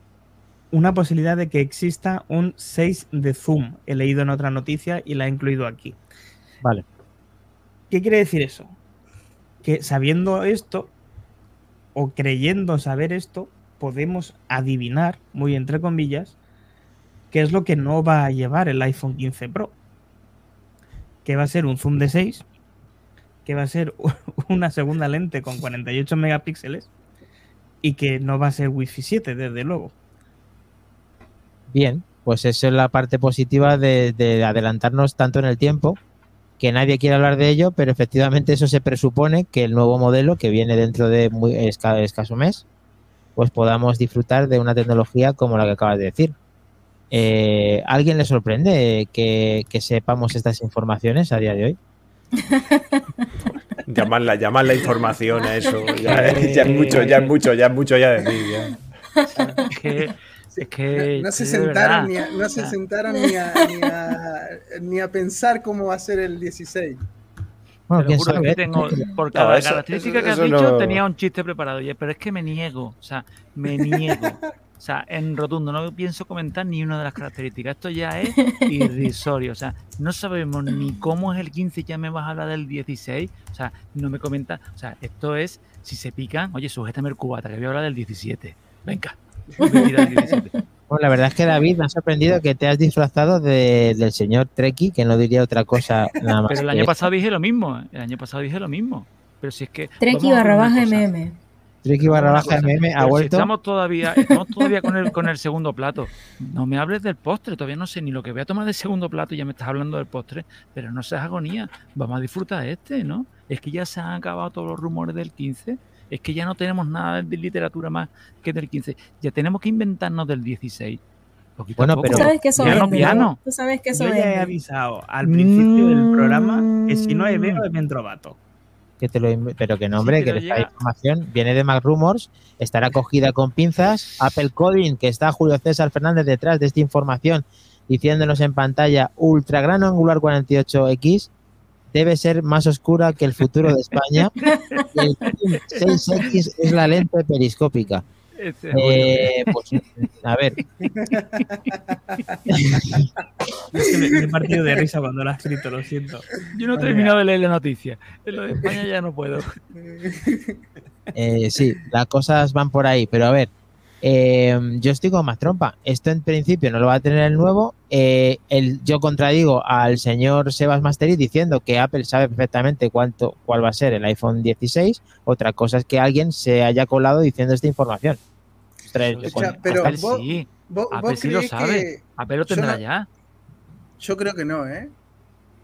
una posibilidad de que exista un 6 de zoom. He leído en otra noticia y la he incluido aquí. Vale. ¿Qué quiere decir eso? Que sabiendo esto, o creyendo saber esto, podemos adivinar, muy entre comillas, qué es lo que no va a llevar el iPhone 15 Pro. Que va a ser un zoom de 6, que va a ser una segunda lente con 48 megapíxeles y que no va a ser Wi-Fi 7, desde luego. Bien, pues eso es la parte positiva de, adelantarnos tanto en el tiempo, que nadie quiere hablar de ello, pero efectivamente eso se presupone que el nuevo modelo, que viene dentro de muy escaso mes, pues podamos disfrutar de una tecnología como la que acabas de decir. Eh, ¿Alguien le sorprende que, sepamos estas informaciones a día de hoy? llamarla, llamar la información a eso, ya, es mucho, ya es mucho, ya es mucho ya de mí. Ya. Es que no, se sentaron, ni a, no se sentaron ni a, ni, a, pensar cómo va a ser el 16. Bueno, Te juro que tengo, por cada característica que has dicho, tenía un chiste preparado. Pero es que me niego, o sea, me niego. O sea, en rotundo, no pienso comentar ni una de las características. Esto ya es irrisorio. O sea, no sabemos ni cómo es el 15, ya me vas a hablar del 16. O sea, no me comentas. O sea, esto es, si se pican, oye, sujétame el cubata, que voy a hablar del 17. Venga. Bueno, la verdad es que David me ha sorprendido que te has disfrazado del señor Treki, que no diría otra cosa nada más. Pero el año pasado dije lo mismo, ¿eh? el año pasado dije lo mismo. Pero si es que. Treki barra baja MM. Treki barra baja MM ha vuelto. estamos todavía, estamos todavía con el, con el segundo plato. No me hables del postre, todavía no sé ni lo que voy a tomar del segundo plato y ya me estás hablando del postre, pero no seas agonía. Vamos a disfrutar este, ¿no? Es que ya se han acabado todos los rumores del 15 es que ya no tenemos nada de literatura más que del 15. Ya tenemos que inventarnos del 16. Bueno, pero ¿Tú sabes que eso piano, piano. ¿Tú sabes que eso Yo ya he avisado al principio del programa que si no es veo es Ventrovato. Que te lo, pero que no, hombre, que esta información viene de Mac Rumors, estará cogida con pinzas. Apple Coding, que está Julio César Fernández detrás de esta información diciéndonos en pantalla ultra gran angular 48X debe ser más oscura que el futuro de España y el 6X es la lente periscópica. Eh, pues, a ver. es que me, he partido de risa cuando lo has escrito, lo siento. Yo no he terminado de leer la noticia. En lo de España ya no puedo. Eh, sí, las cosas van por ahí, pero a ver. Eh, yo estoy con más trompa. Esto en principio no lo va a tener el nuevo. Eh, el, yo contradigo al señor Sebas Masteri diciendo que Apple sabe perfectamente cuánto, cuál va a ser el iPhone 16. Otra cosa es que alguien se haya colado diciendo esta información. pero Apple vos, sí, Apple sí lo sabe. Apple lo tendrá ya. Yo creo que no, ¿eh?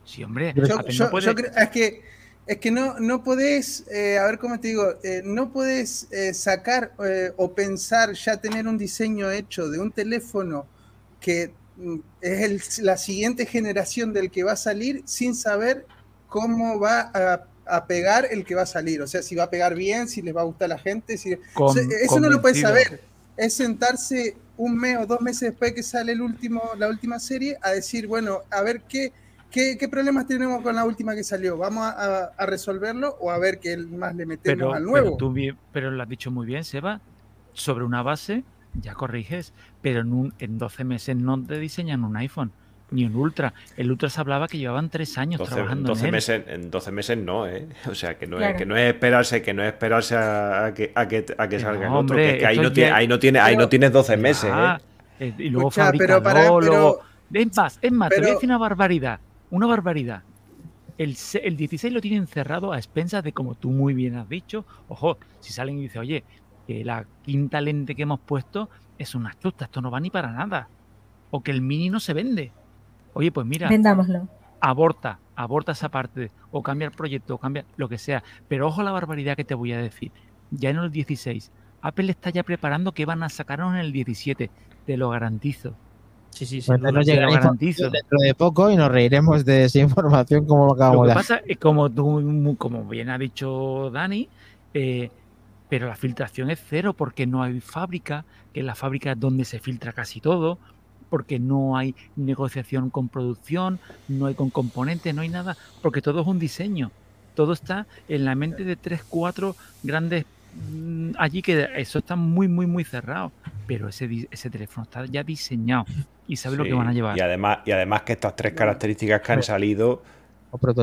Sí, hombre. Yo, creo, es que es que no, no podés, eh, a ver cómo te digo, eh, no podés eh, sacar o pensar ya tener un diseño hecho de un teléfono que mm, es la siguiente generación del que va a salir sin saber cómo va a, pegar el que va a salir. O sea, si va a pegar bien, si les va a gustar a la gente. Si, eso no lo puedes saber. Es sentarse un mes o dos meses después que sale el último, la última serie a decir, bueno, a ver qué ¿Qué, problemas tenemos con la última que salió? ¿Vamos a, resolverlo o a ver qué más le metemos al nuevo? Pero, tú pero lo has dicho muy bien, Seba. Sobre una base ya corriges, pero en, en 12 meses no te diseñan un iPhone ni un Ultra. El Ultra se hablaba que llevaban tres años trabajando en, meses, en 12 meses no, ¿eh? O sea, que no, es, que no es esperarse, que no es esperarse a, que, a que, a que salga el otro. Que, ahí, no tiene, ahí, no tiene, ahí no tienes 12 meses, ¿eh? ¿eh? Y luego Escucha, pero para, pero, Es más, es más, te voy a decir una barbaridad. Una barbaridad. El, 16 lo tienen cerrado a expensas de, como tú muy bien has dicho, ojo, si salen y dicen, oye, que la quinta lente que hemos puesto es una astuta, esto no va ni para nada. O que el mini no se vende. Oye, pues mira. Vendámoslo. Aborta, aborta esa parte, o cambia el proyecto, o cambia lo que sea. Pero ojo la barbaridad que te voy a decir. Ya en el 16, Apple está ya preparando que van a sacarnos en el 17, te lo garantizo. Sí, sí, sí. garantizo. dentro de poco y nos reiremos de esa información como lo acabamos Lo que pasa es como, como bien ha dicho Dani, eh, pero la filtración es cero porque no hay fábrica, que es la fábrica donde se filtra casi todo, porque no hay negociación con producción, no hay con componentes, no hay nada, porque todo es un diseño. Todo está en la mente de tres, cuatro grandes mm, allí que eso está muy, muy, muy cerrado. Pero ese, ese teléfono está ya diseñado y sabe lo que van a llevar. Y además, y además que estas tres características que han salido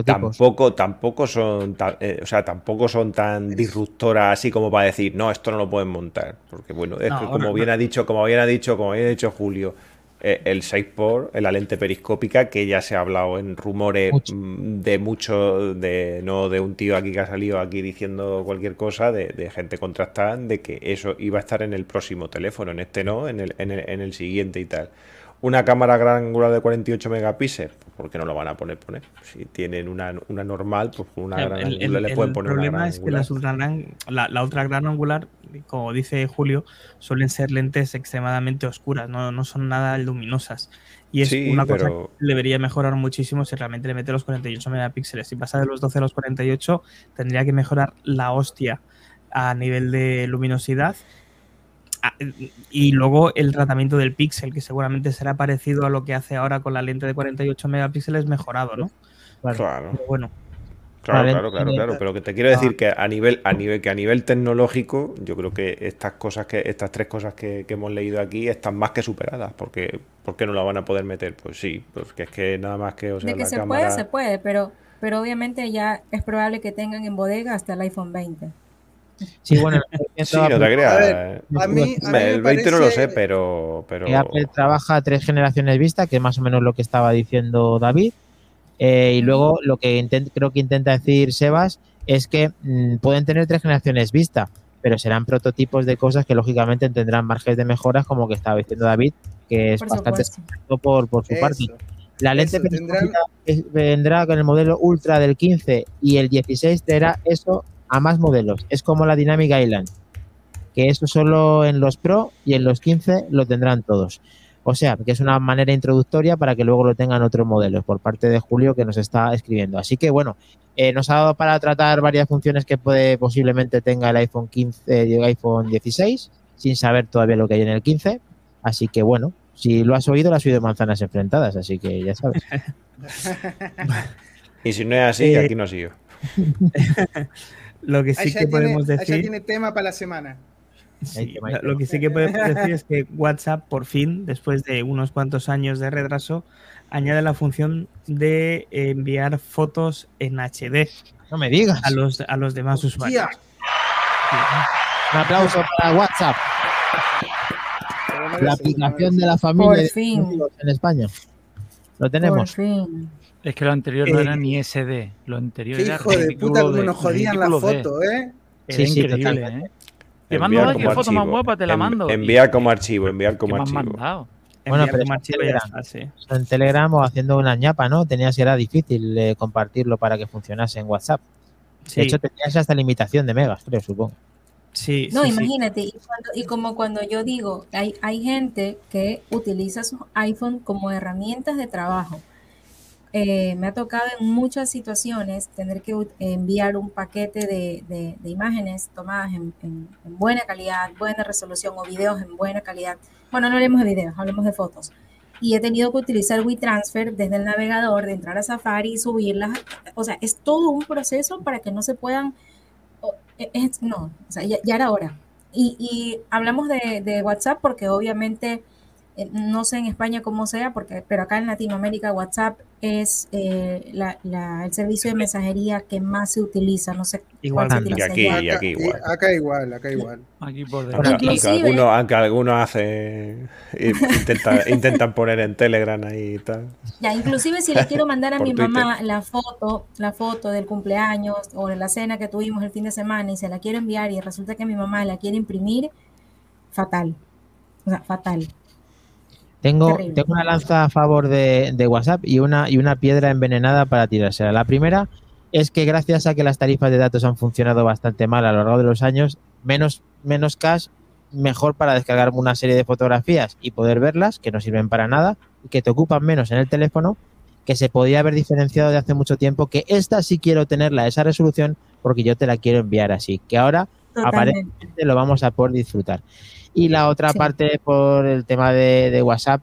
tampoco, tampoco son tan, eh, o sea, tampoco son tan disruptoras así como para decir, no, esto no lo pueden montar. Porque bueno, es que como bien ha dicho, como bien ha dicho, como bien ha dicho Julio, eh, el 6 por la lente periscópica, que ya se ha hablado en rumores mm, de mucho, de no de un tío aquí que ha salido aquí diciendo cualquier cosa, de, gente contrastada, de que eso iba a estar en el próximo teléfono, en este no, en el, en el, en el siguiente y tal una cámara gran angular de 48 megapíxeles, ¿por qué no lo van a poner? poner? Si tienen una, normal, pues una gran angular le pueden poner una gran angular. El problema es que la, la, otra gran angular, como dice Julio, suelen ser lentes extremadamente oscuras, no, no son nada luminosas. Y es una cosa que debería mejorar muchísimo si realmente le mete los 48 megapíxeles. Si pasa de los 12 a los 48, tendría que mejorar la hostia a nivel de luminosidad y luego el tratamiento del píxel, que seguramente será parecido a lo que hace ahora con la lente de 48 megapíxeles mejorado, ¿no? Claro. bueno. Claro, claro, claro, claro. Pero que te quiero decir que a nivel, a nivel, que a nivel tecnológico, yo creo que estas cosas que, estas tres cosas que, hemos leído aquí están más que superadas, porque ¿por qué no la van a poder meter? Pues sí, porque es que nada más que, o sea, de que se puede, se puede, pero, pero obviamente ya es probable que tengan en bodega hasta el iPhone 20. Sí, bueno, sí, no te creas. A mí, el 20 no lo sé, pero, pero... Apple trabaja tres generaciones vista, que es más o menos lo que estaba diciendo David. Eh, y luego lo que creo que intenta decir Sebas es que mm, pueden tener tres generaciones vista, pero serán prototipos de cosas que lógicamente tendrán márgenes de mejoras, como que estaba diciendo David, que es bastante por, por su parte. La lente vendrá con el modelo Ultra del 15 y el 16 será eso a más modelos. Es como la Dynamic Island, que eso solo en los Pro y en los 15 lo tendrán todos. O sea, que es una manera introductoria para que luego lo tengan otros modelos por parte de Julio que nos está escribiendo. Así que bueno, eh, nos ha dado para tratar varias funciones que puede posiblemente tenga el iPhone 15 y el iPhone 16, sin saber todavía lo que hay en el 15. Así que bueno, Si lo has oído, lo has oído manzanas enfrentadas, así que ya sabes. y si no es así, eh, aquí no sigo. lo que sí que podemos decir. tiene tema para la semana. lo que sí que podemos decir es que WhatsApp, por fin, después de unos cuantos años de retraso, añade la función de enviar fotos en HD. No me digas. A los, a los demás usuarios. Un aplauso para WhatsApp. La aplicación de la familia en España. Lo tenemos. Es que lo anterior no era eh, ni SD, lo anterior era hijo de puta como nos jodían la foto, ¿eh? sí, sí, increíble, ¿eh? Te mando qué foto más guapa, te la mando. Enviar como archivo, enviar como archivo. Bueno, pero en Telegram, en Telegram o haciendo una ñapa, ¿no? Tenías era difícil eh, compartirlo para que funcionase en WhatsApp. De hecho, tenías hasta limitación de megas, creo, supongo. Sí, no, imagínate, Y, como cuando yo digo, hay, hay gente que utiliza su iPhone como herramientas de trabajo. Eh, me ha tocado en muchas situaciones tener que enviar un paquete de, imágenes tomadas en, buena calidad, buena resolución o videos en buena calidad. Bueno, no hablemos de videos, hablemos de fotos. Y he tenido que utilizar WeTransfer desde el navegador, de entrar a Safari y subirlas. O sea, es todo un proceso para que no se puedan... no, o sea, ya, era hora. Y, hablamos de, de WhatsApp porque obviamente no sé en España cómo sea, porque, pero acá en Latinoamérica WhatsApp es eh, el servicio de mensajería que más se utiliza. No sé igual aquí, aquí, aquí, igual. Acá igual, acá igual. Aquí por aunque, algunos, aunque algunos hacen, intentan, poner en Telegram ahí y tal. Ya, inclusive si le quiero mandar a mi mamá la foto, la foto del cumpleaños o de la cena que tuvimos el fin de semana y se la quiero enviar y resulta que mi mamá la quiere imprimir, fatal. O sea, fatal. Tengo, tengo una lanza a favor de, WhatsApp y una, y una piedra envenenada para tirársela. La primera es que gracias a que las tarifas de datos han funcionado bastante mal a lo largo de los años, menos, menos cash, mejor para descargar una serie de fotografías y poder verlas, que no sirven para nada, y que te ocupan menos en el teléfono, que se podía haber diferenciado de hace mucho tiempo, que esta sí quiero tenerla, esa resolución, porque yo te la quiero enviar así, que ahora aparentemente lo vamos a poder disfrutar. Y la otra parte por el tema de, WhatsApp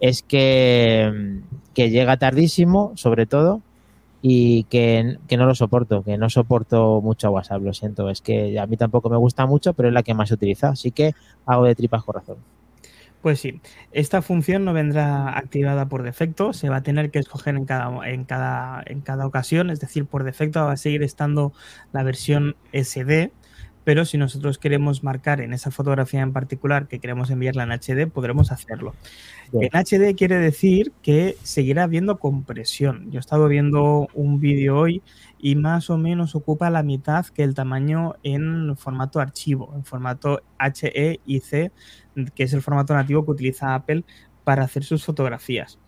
es que, llega tardísimo, sobre todo, y que, no lo soporto, que no soporto mucho WhatsApp, lo siento. Es que a mí tampoco me gusta mucho, pero es la que más he utilizado, así que hago de tripas corazón. Pues sí, esta función no vendrá activada por defecto, se va a tener que escoger en cada, en cada, en cada ocasión, es decir, por defecto va a seguir estando la versión SD, pero si nosotros queremos marcar en esa fotografía en particular que queremos enviarla en HD, podremos hacerlo. En HD quiere decir que seguirá habiendo compresión. Yo he estado viendo un vídeo hoy y más o menos ocupa la mitad que el tamaño en formato archivo, en formato HEIC, que es el formato nativo que utiliza Apple para hacer sus fotografías.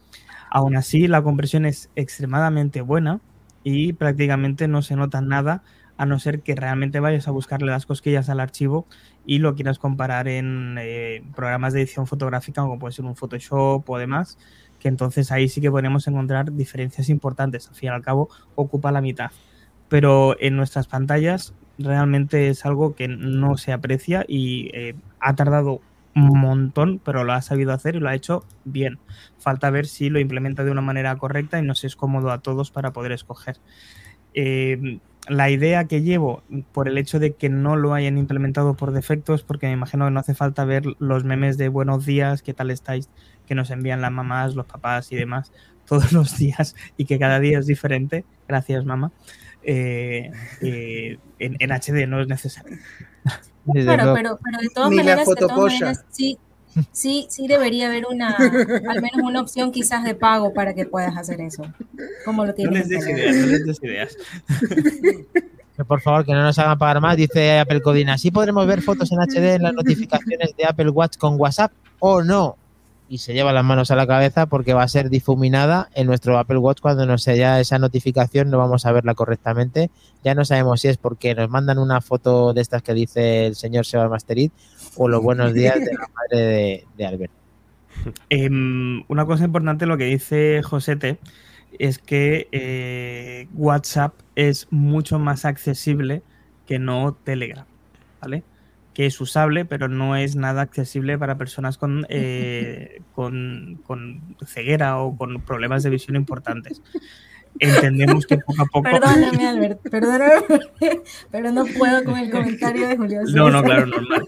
Aún así, la compresión es extremadamente buena y prácticamente no se nota nada a no ser que realmente vayas a buscarle las cosquillas al archivo y lo quieras comparar en eh, programas de edición fotográfica como puede ser un Photoshop o demás, que entonces ahí sí que podemos encontrar diferencias importantes. Al fin y al cabo, ocupa la mitad. Pero en nuestras pantallas realmente es algo que no se aprecia y eh, ha tardado un montón, pero lo ha sabido hacer y lo ha hecho bien. Falta ver si lo implementa de una manera correcta y nos es cómodo a todos para poder escoger. Eh, la idea que llevo por el hecho de que no lo hayan implementado por defecto es porque me imagino que no hace falta ver los memes de buenos días, qué tal estáis, que nos envían las mamás, los papás y demás todos los días y que cada día es diferente. Gracias, mamá. Eh, eh, en, HD no es necesario. Claro, pero, pero de todas maneras, sí, sí, sí debería haber una, al menos una opción quizás de pago para que puedas hacer eso. ¿Cómo lo tienes? No les des ideas, no les des ideas. Que por favor, que no nos hagan pagar más, dice Apple Codina. ¿Sí podremos ver fotos en HD en las notificaciones de Apple Watch con WhatsApp o no? Y se lleva las manos a la cabeza porque va a ser difuminada en nuestro Apple Watch cuando nos sea esa notificación, no vamos a verla correctamente. Ya no sabemos si es porque nos mandan una foto de estas que dice el señor Seba Masterit o los buenos días de la madre de, Albert. Em, una cosa importante lo que dice Josete es que eh, WhatsApp es mucho más accesible que no Telegram, ¿vale? Que es usable, pero no es nada accesible para personas con, eh, con, ceguera o con problemas de visión importantes. Entendemos que poco a poco. Perdóname, Albert, perdóname, pero no puedo con el comentario de Julio. No, no, claro, normal.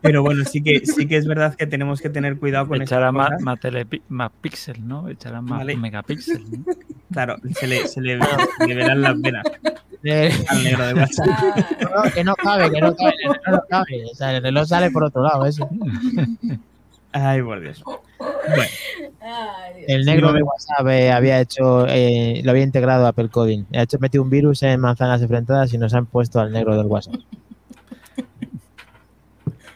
Pero bueno, sí que, sí que es verdad que tenemos que tener cuidado con Echará más, más, más píxeles, ¿no? Echará más megapíxeles. Claro, se le, se le, verán las venas. Al negro de WhatsApp. que no cabe, que no cabe, no cabe. O sea, el reloj sale por otro lado, eso. Ay, por Dios. Bueno. el negro de WhatsApp eh, había hecho, eh, lo había integrado a Apple Coding. Ha hecho metido un virus en manzanas enfrentadas y nos han puesto al negro del WhatsApp.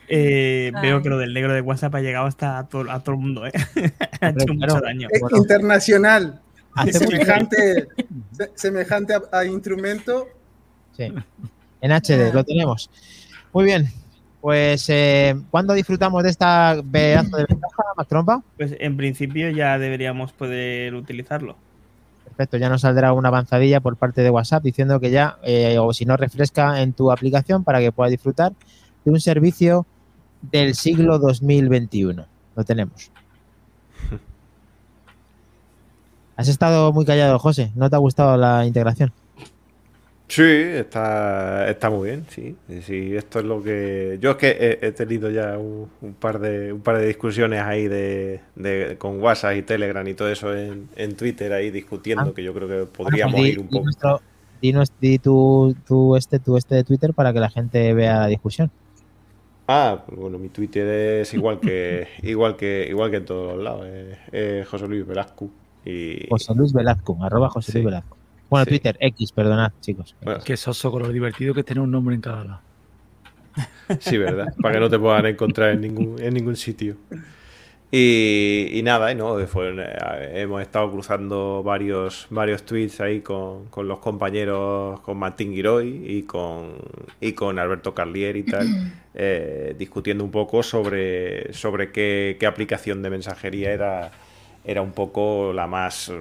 Eh, veo que lo del negro de WhatsApp ha llegado hasta a todo, a todo el mundo. ¿eh? ha hecho mucho daño. Es internacional. Semejante, semejante a, instrumento. Sí. En HD, lo tenemos. Muy bien. Pues, eh, ¿cuándo disfrutamos de esta pedazo de ventaja, Mac Trompa? Pues en principio ya deberíamos poder utilizarlo. Perfecto, ya nos saldrá una avanzadilla por parte de WhatsApp diciendo que ya, eh, o si no, refresca en tu aplicación para que puedas disfrutar de un servicio del siglo 2021. Lo tenemos. Has estado muy callado, José. ¿No te ha gustado la integración? Sí, está, está muy bien, sí. sí. Esto es lo que. Yo es que he, tenido ya un, par de un par de discusiones ahí de, con WhatsApp y Telegram y todo eso en, Twitter ahí discutiendo, ah. que yo creo que podríamos pues ir un poco. dinos, di tu, tu, este, tu este de Twitter para que la gente vea la discusión. Ah, bueno, mi Twitter es igual que igual que igual que en todos los lados. José Luis Velasco. Y... José Luis Velasco, arroba José Luis Velasco. Bueno, Twitter, X, perdonad, chicos. Qué soso con lo divertido que es tener un nombre en cada lado. Sí, verdad. Para que no te puedan encontrar en ningún, en ningún sitio. Y, nada, ¿no? Eh, hemos estado cruzando varios, varios tweets ahí con, los compañeros, con Martín Giroy y con, y con Alberto Carlier y tal, eh, discutiendo un poco sobre, sobre qué, aplicación de mensajería era, era un poco la más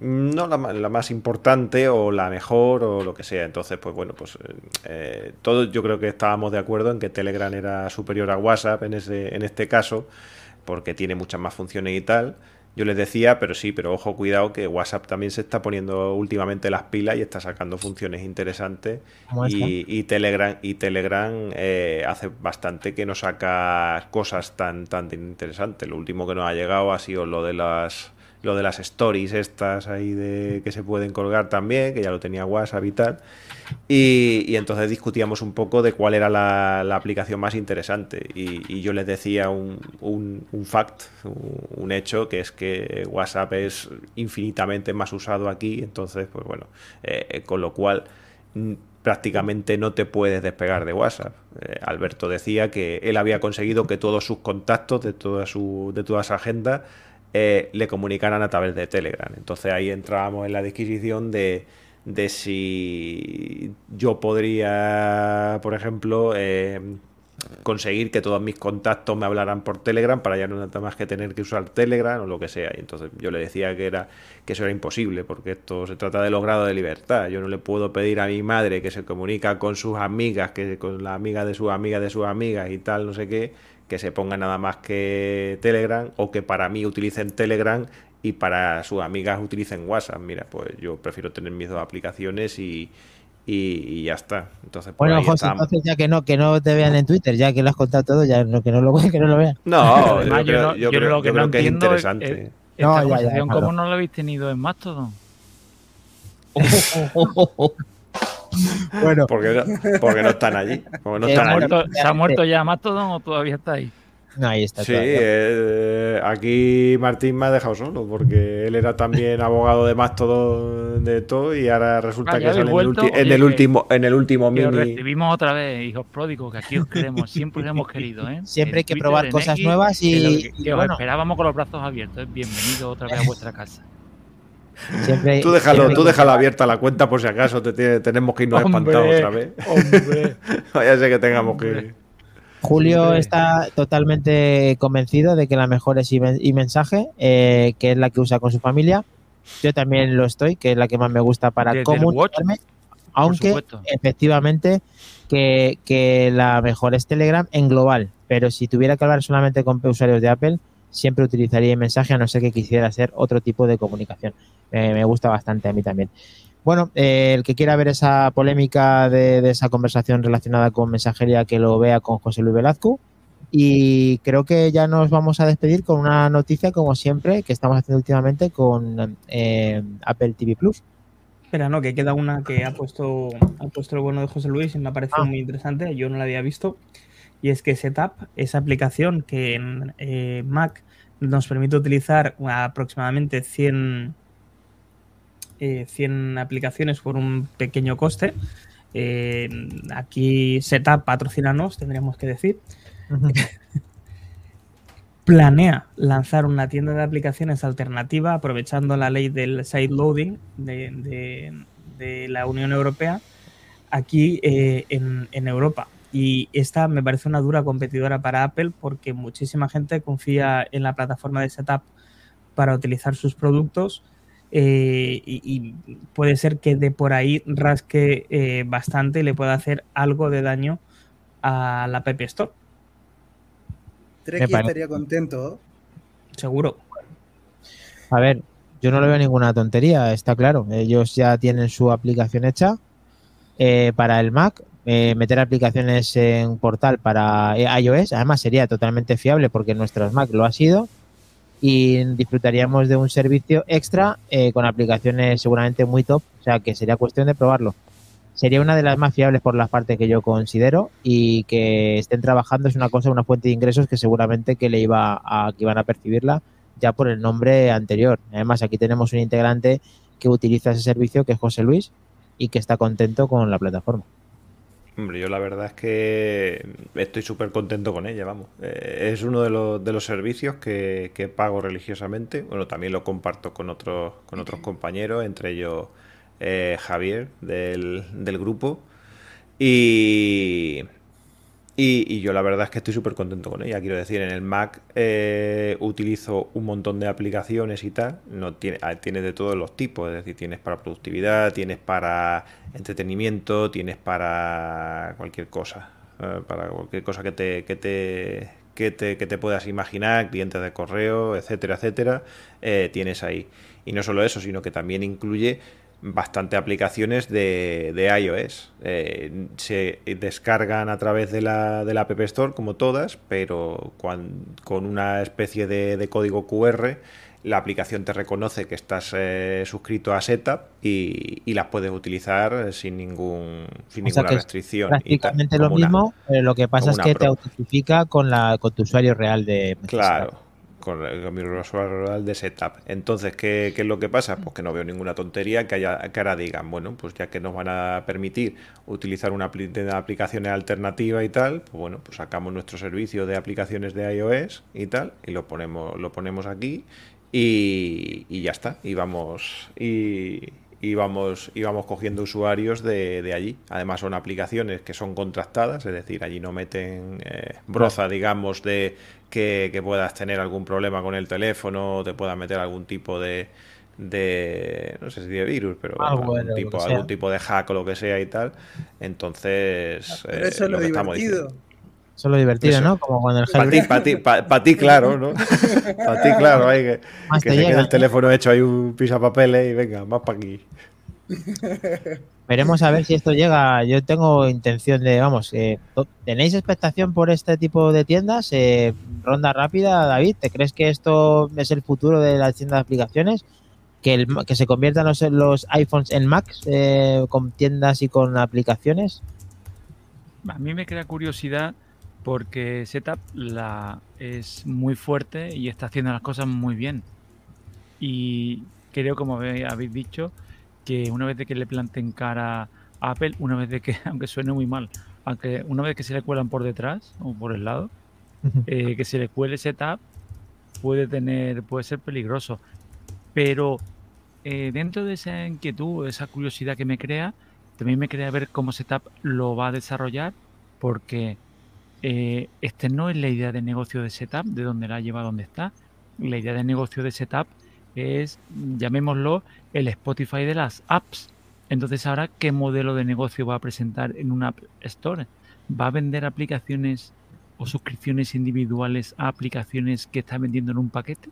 no la, más importante o la mejor o lo que sea. Entonces, pues bueno, pues eh, todos yo creo que estábamos de acuerdo en que Telegram era superior a WhatsApp en, ese, en este caso porque tiene muchas más funciones y tal. Yo les decía, pero sí, pero ojo, cuidado, que WhatsApp también se está poniendo últimamente las pilas y está sacando funciones interesantes. Y, Telegram, y Telegram eh, hace bastante que no saca cosas tan, tan interesantes. Lo último que nos ha llegado ha sido lo de las lo de las stories estas ahí de que se pueden colgar también, que ya lo tenía WhatsApp y tal. Y, entonces discutíamos un poco de cuál era la, aplicación más interesante. Y, yo les decía un, un, fact, un, hecho, que es que WhatsApp es infinitamente más usado aquí. Entonces, pues bueno, eh, con lo cual prácticamente no te puedes despegar de WhatsApp. Eh, Alberto decía que él había conseguido que todos sus contactos de toda su, de toda su agenda eh, le comunicaran a través de Telegram. Entonces ahí entrábamos en la disquisición de, de si yo podría, por ejemplo, eh, conseguir que todos mis contactos me hablaran por Telegram para ya no nada más que tener que usar Telegram o lo que sea. Y entonces yo le decía que era que eso era imposible, porque esto se trata de los grados de libertad. Yo no le puedo pedir a mi madre que se comunica con sus amigas, que con la amiga de sus amigas de sus amigas y tal, no sé qué, que se ponga nada más que Telegram o que para mí utilicen Telegram y para sus amigas utilicen WhatsApp. Mira, pues yo prefiero tener mis dos aplicaciones y, y, ya está. Entonces, bueno, José, entonces ya que no, que no te vean en Twitter, ya que lo has contado todo, ya que no lo, que no lo vean. No, yo, creo, que, es interesante. no, ¿cómo no lo habéis tenido en Mastodon? bueno. Porque no, porque no están allí. ¿Se, ha muerto, ¿Se ha muerto ya Mastodon o todavía está ahí? ahí está. Sí, eh, aquí Martín me ha dejado solo porque él era también abogado de Mastodon de todo y ahora resulta ah, que es en, el, último en el último mini. recibimos otra vez, hijos pródigos, que aquí os queremos, siempre os hemos querido. ¿eh? Siempre hay que probar cosas nuevas y. Que, os esperábamos con los brazos abiertos. Bienvenido otra vez a vuestra casa tú déjalo, tú déjala abierta la cuenta por si acaso te tenemos que irnos espantados otra vez. Hombre. Vaya sé que tengamos que. Julio está totalmente convencido de que la mejor es y mensaje, eh, que es la que usa con su familia. Yo también lo estoy, que es la que más me gusta para comunicarme. Aunque efectivamente que, que la mejor es Telegram en global, pero si tuviera que hablar solamente con usuarios de Apple, siempre utilizaría el mensaje a no ser que quisiera hacer otro tipo de comunicación. Eh, me gusta bastante a mí también. Bueno, eh, el que quiera ver esa polémica de, de, esa conversación relacionada con mensajería, que lo vea con José Luis Velazco. Y creo que ya nos vamos a despedir con una noticia, como siempre, que estamos haciendo últimamente con eh, Apple TV Plus. Espera, no, que queda una que ha puesto, ha puesto el bueno de José Luis y me ha parecido ah. muy interesante. Yo no la había visto. Y es que Setup, esa aplicación que en eh, Mac nos permite utilizar aproximadamente 100, eh, 100 aplicaciones por un pequeño coste. Eh, aquí Setup patrocinanos, tendríamos que decir. planea lanzar una tienda de aplicaciones alternativa aprovechando la ley del side loading de, la Unión Europea aquí eh, en, en, Europa. Y esta me parece una dura competidora para Apple porque muchísima gente confía en la plataforma de Setup para utilizar sus productos eh, y, puede ser que de por ahí rasque eh, bastante y le pueda hacer algo de daño a la App Store. Treki estaría contento. Seguro. A ver, yo no le veo ninguna tontería, está claro. Ellos ya tienen su aplicación hecha eh, para el Mac. Eh, meter aplicaciones en portal para iOS, además sería totalmente fiable porque nuestros Mac lo ha sido y disfrutaríamos de un servicio extra eh, con aplicaciones seguramente muy top, o sea que sería cuestión de probarlo sería una de las más fiables por la parte que yo considero y que estén trabajando es una cosa, una fuente de ingresos que seguramente que le iba a, que iban a percibirla ya por el nombre anterior. Además, aquí tenemos un integrante que utiliza ese servicio que es José Luis y que está contento con la plataforma. Hombre, yo la verdad es que estoy súper contento con ella, vamos. Eh, es uno de los, de los servicios que, que, pago religiosamente. Bueno, también lo comparto con otros, con otros compañeros, entre ellos eh, Javier del, grupo. Y, y, yo la verdad es que estoy súper contento con ella. Quiero decir, en el Mac eh, utilizo un montón de aplicaciones y tal. No tiene, ah, tiene de todos los tipos. Es decir, tienes para productividad, tienes para entretenimiento, tienes para cualquier cosa. Eh, para cualquier cosa que te, que te, que te, que te puedas imaginar, clientes de correo, etcétera, etcétera, tienes ahí. Y no solo eso, sino que también incluye bastante aplicaciones de, de iOS. Eh, se descargan a través de la, de la App Store, como todas, pero con una especie de, código QR, la aplicación te reconoce que estás eh, suscrito a Setup y, y, las puedes utilizar sin, ningún, sin ninguna restricción. Prácticamente lo mismo, lo que pasa es que te autentifica con, la, con tu usuario real de Claro con, mi usuario real de setup. Entonces, ¿qué, es lo que pasa? Pues que no veo ninguna tontería que, haya, que ahora digan, bueno, pues ya que nos van a permitir utilizar una, una aplicaciones alternativa y tal, pues bueno, pues sacamos nuestro servicio de aplicaciones de iOS y tal, y lo ponemos, lo ponemos aquí y, y ya está. Y vamos, y, y vamos, cogiendo usuarios de, allí. Además son aplicaciones que son contrastadas, es decir, allí no meten eh, broza, digamos, de que, puedas tener algún problema con el teléfono, o te puedas meter algún tipo de, de no sé si de virus, pero algún, tipo, algún tipo de hack o lo que sea y tal. Entonces, eso es lo, divertido. Eso es lo divertido, ¿no? Como cuando el Para ti, para ti, para ti, claro, ¿no? para ti, claro, hay que, que se quede el teléfono hecho ahí un pisapapeles y venga, más para aquí. Veremos a ver si esto llega. Yo tengo intención de, vamos, eh, ¿tenéis expectación por este tipo de tiendas? Eh, ronda rápida, David, ¿te crees que esto es el futuro de las tiendas de aplicaciones? Que, el, que se conviertan los, los iPhones en Macs eh, con tiendas y con aplicaciones. A mí me crea curiosidad porque Setup la, es muy fuerte y está haciendo las cosas muy bien. Y creo, como habéis dicho, que una vez de que le planten cara a Apple, una vez de que, aunque suene muy mal, aunque una vez que se le cuelan por detrás o por el lado, eh, que se le cuele Setup puede tener, puede ser peligroso. Pero eh, dentro de esa inquietud, esa curiosidad que me crea, también me crea ver cómo Setup lo va a desarrollar, porque eh, este no es la idea de negocio de setup, de dónde la lleva a donde está. La idea de negocio de setup es, llamémoslo, el Spotify de las apps. Entonces, ahora, ¿qué modelo de negocio va a presentar en una App Store? ¿Va a vender aplicaciones o suscripciones individuales a aplicaciones que está vendiendo en un paquete?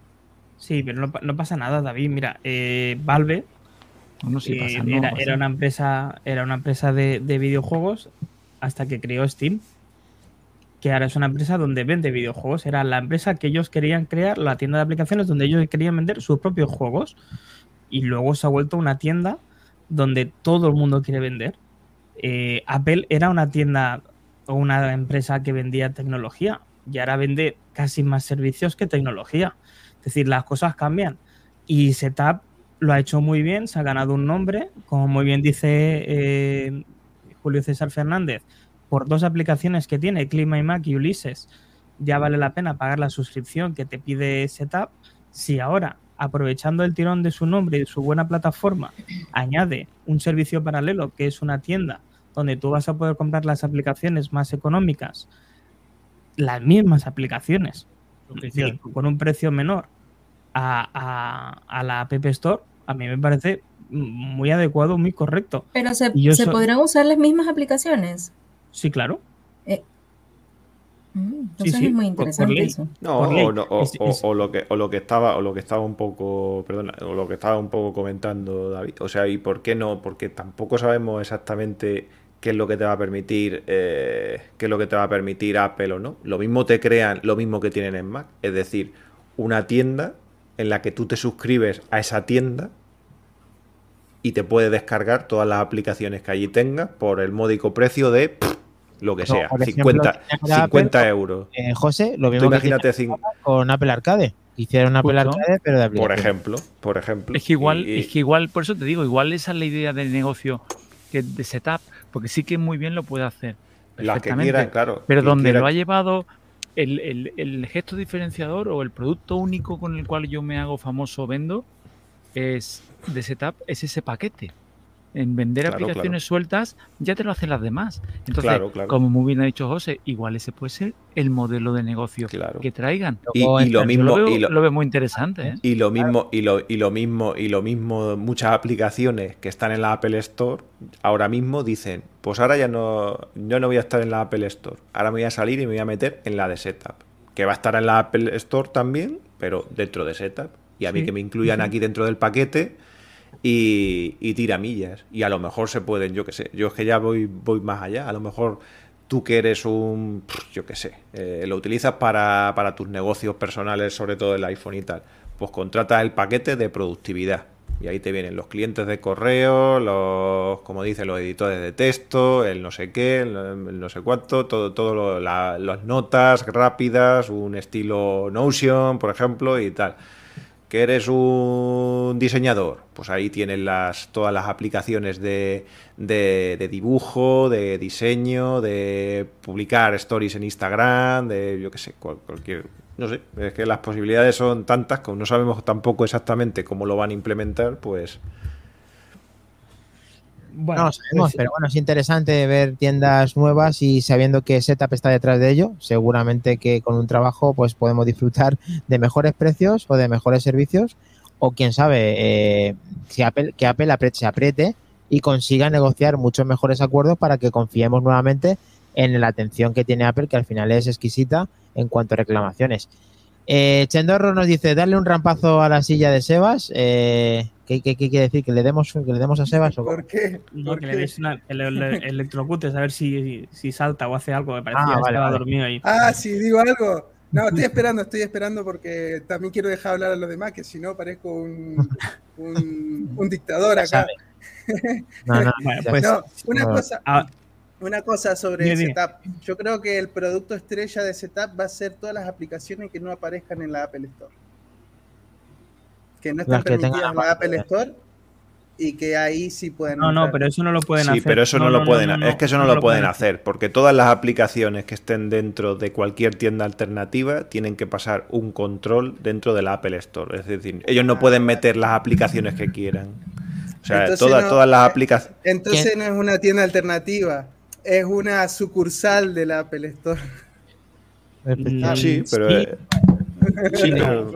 Sí, pero no, pasa nada, David. Mira, eh, Valve no, eh, era, una empresa, era una empresa de, videojuegos hasta que creó Steam, que ahora es una empresa donde vende videojuegos. Era la empresa que ellos querían crear, la tienda de aplicaciones donde ellos querían vender sus propios juegos. Y luego se ha vuelto una tienda donde todo el mundo quiere vender. Eh, Apple era una tienda o una empresa que vendía tecnología y ahora vende casi más servicios que tecnología. Es decir, las cosas cambian. Y Setup lo ha hecho muy bien, se ha ganado un nombre, como muy bien dice eh, Julio César Fernández, por dos aplicaciones que tiene, Clima y Mac y Ulises, ya vale la pena pagar la suscripción que te pide Setup. Si ahora, aprovechando el tirón de su nombre y de su buena plataforma, añade un servicio paralelo que es una tienda donde tú vas a poder comprar las aplicaciones más económicas, las mismas aplicaciones, con un precio menor a, la App Store, a mí me parece muy adecuado, muy correcto. Pero ¿se, podrán usar las mismas aplicaciones? Sí, claro. Eh, mm, entonces es muy interesante eso. No, o, lo que o lo que estaba o lo que estaba un poco, perdona, o lo que estaba un poco comentando David, o sea, ¿y por qué no? Porque tampoco sabemos exactamente qué es lo que te va a permitir eh, qué es lo que te va a permitir Apple o no. Lo mismo te crean, lo mismo que tienen en Mac, es decir, una tienda en la que tú te suscribes a esa tienda y te puedes descargar todas las aplicaciones que allí tengas por el módico precio de lo que sea, 50, 50 euros. Eh, José, lo mismo imagínate con Apple Arcade. Hicieron Apple Arcade, pero de Por ejemplo, por ejemplo. Es que igual, es que igual, por eso te digo, igual esa es la idea del negocio que de setup porque sí que muy bien lo puede hacer. Las que quieran, claro. Pero donde lo ha llevado el, gesto diferenciador o el producto único con el cual yo me hago famoso vendo es de setup es ese paquete en vender aplicaciones sueltas, ya te lo hacen las demás. Entonces, como muy bien ha dicho José, igual ese puede ser el modelo de negocio que traigan. Y, lo mismo, lo, y lo, veo muy interesante. ¿eh? Y lo mismo, y lo, y lo mismo, y lo mismo, muchas aplicaciones que están en la Apple Store ahora mismo dicen, pues ahora ya no, yo no voy a estar en la Apple Store, ahora me voy a salir y me voy a meter en la de Setup, que va a estar en la Apple Store también, pero dentro de Setup. Y a mí que me incluyan aquí dentro del paquete y, y tiramillas. Y a lo mejor se pueden, yo qué sé, yo es que ya voy, voy más allá, a lo mejor tú que eres un, yo qué sé, eh, lo utilizas para, para tus negocios personales, sobre todo el iPhone y tal, pues contratas el paquete de productividad. Y ahí te vienen los clientes de correo, los, como dice, los editores de texto, el no sé qué, el, no sé cuánto, todo, todo las notas rápidas, un estilo Notion, por ejemplo, y tal que eres un diseñador, pues ahí tienes las, todas las aplicaciones de, de, dibujo, de diseño, de publicar stories en Instagram, de yo qué sé, cualquier... No sé, es que las posibilidades son tantas, como no sabemos tampoco exactamente cómo lo van a implementar, pues... Bueno, no sabemos, pero bueno, es interesante ver tiendas nuevas y sabiendo que Setup está detrás de ello, seguramente que con un trabajo pues podemos disfrutar de mejores precios o de mejores servicios o quién sabe, eh, si Apple, que Apple se apriete y consiga negociar muchos mejores acuerdos para que confiemos nuevamente en la atención que tiene Apple, que al final es exquisita en cuanto a reclamaciones. Eh, Chendorro nos dice, darle un rampazo a la silla de Sebas. Eh, ¿qué, quiere decir? ¿Que le demos, que le demos a Sebas? ¿o? ¿Por qué? que le des una, el, electrocutes a ver si, si, salta o hace algo. Me parecía ah, que estaba dormido ahí. Ah, sí, digo algo. No, estoy esperando, estoy esperando porque también quiero dejar hablar a los demás, que si no parezco un, un, dictador acá. No, no, pues, no, una cosa. Ah, una cosa sobre Setup. Yo creo que el producto estrella de Setup va a ser todas las aplicaciones que no aparezcan en la Apple Store. Que no están permitidas en la Apple Store y que ahí sí pueden. No, no, pero eso no lo pueden hacer. Sí, pero eso no, lo pueden. es que eso no, lo, pueden hacer, porque todas las aplicaciones que estén dentro de cualquier tienda alternativa tienen que pasar un control dentro de la Apple Store. Es decir, ellos no pueden meter las aplicaciones que quieran. O sea, todas, todas las aplicaciones. Entonces no es una tienda alternativa es una sucursal de la Apple Store. Sí, pero. Sí, claro.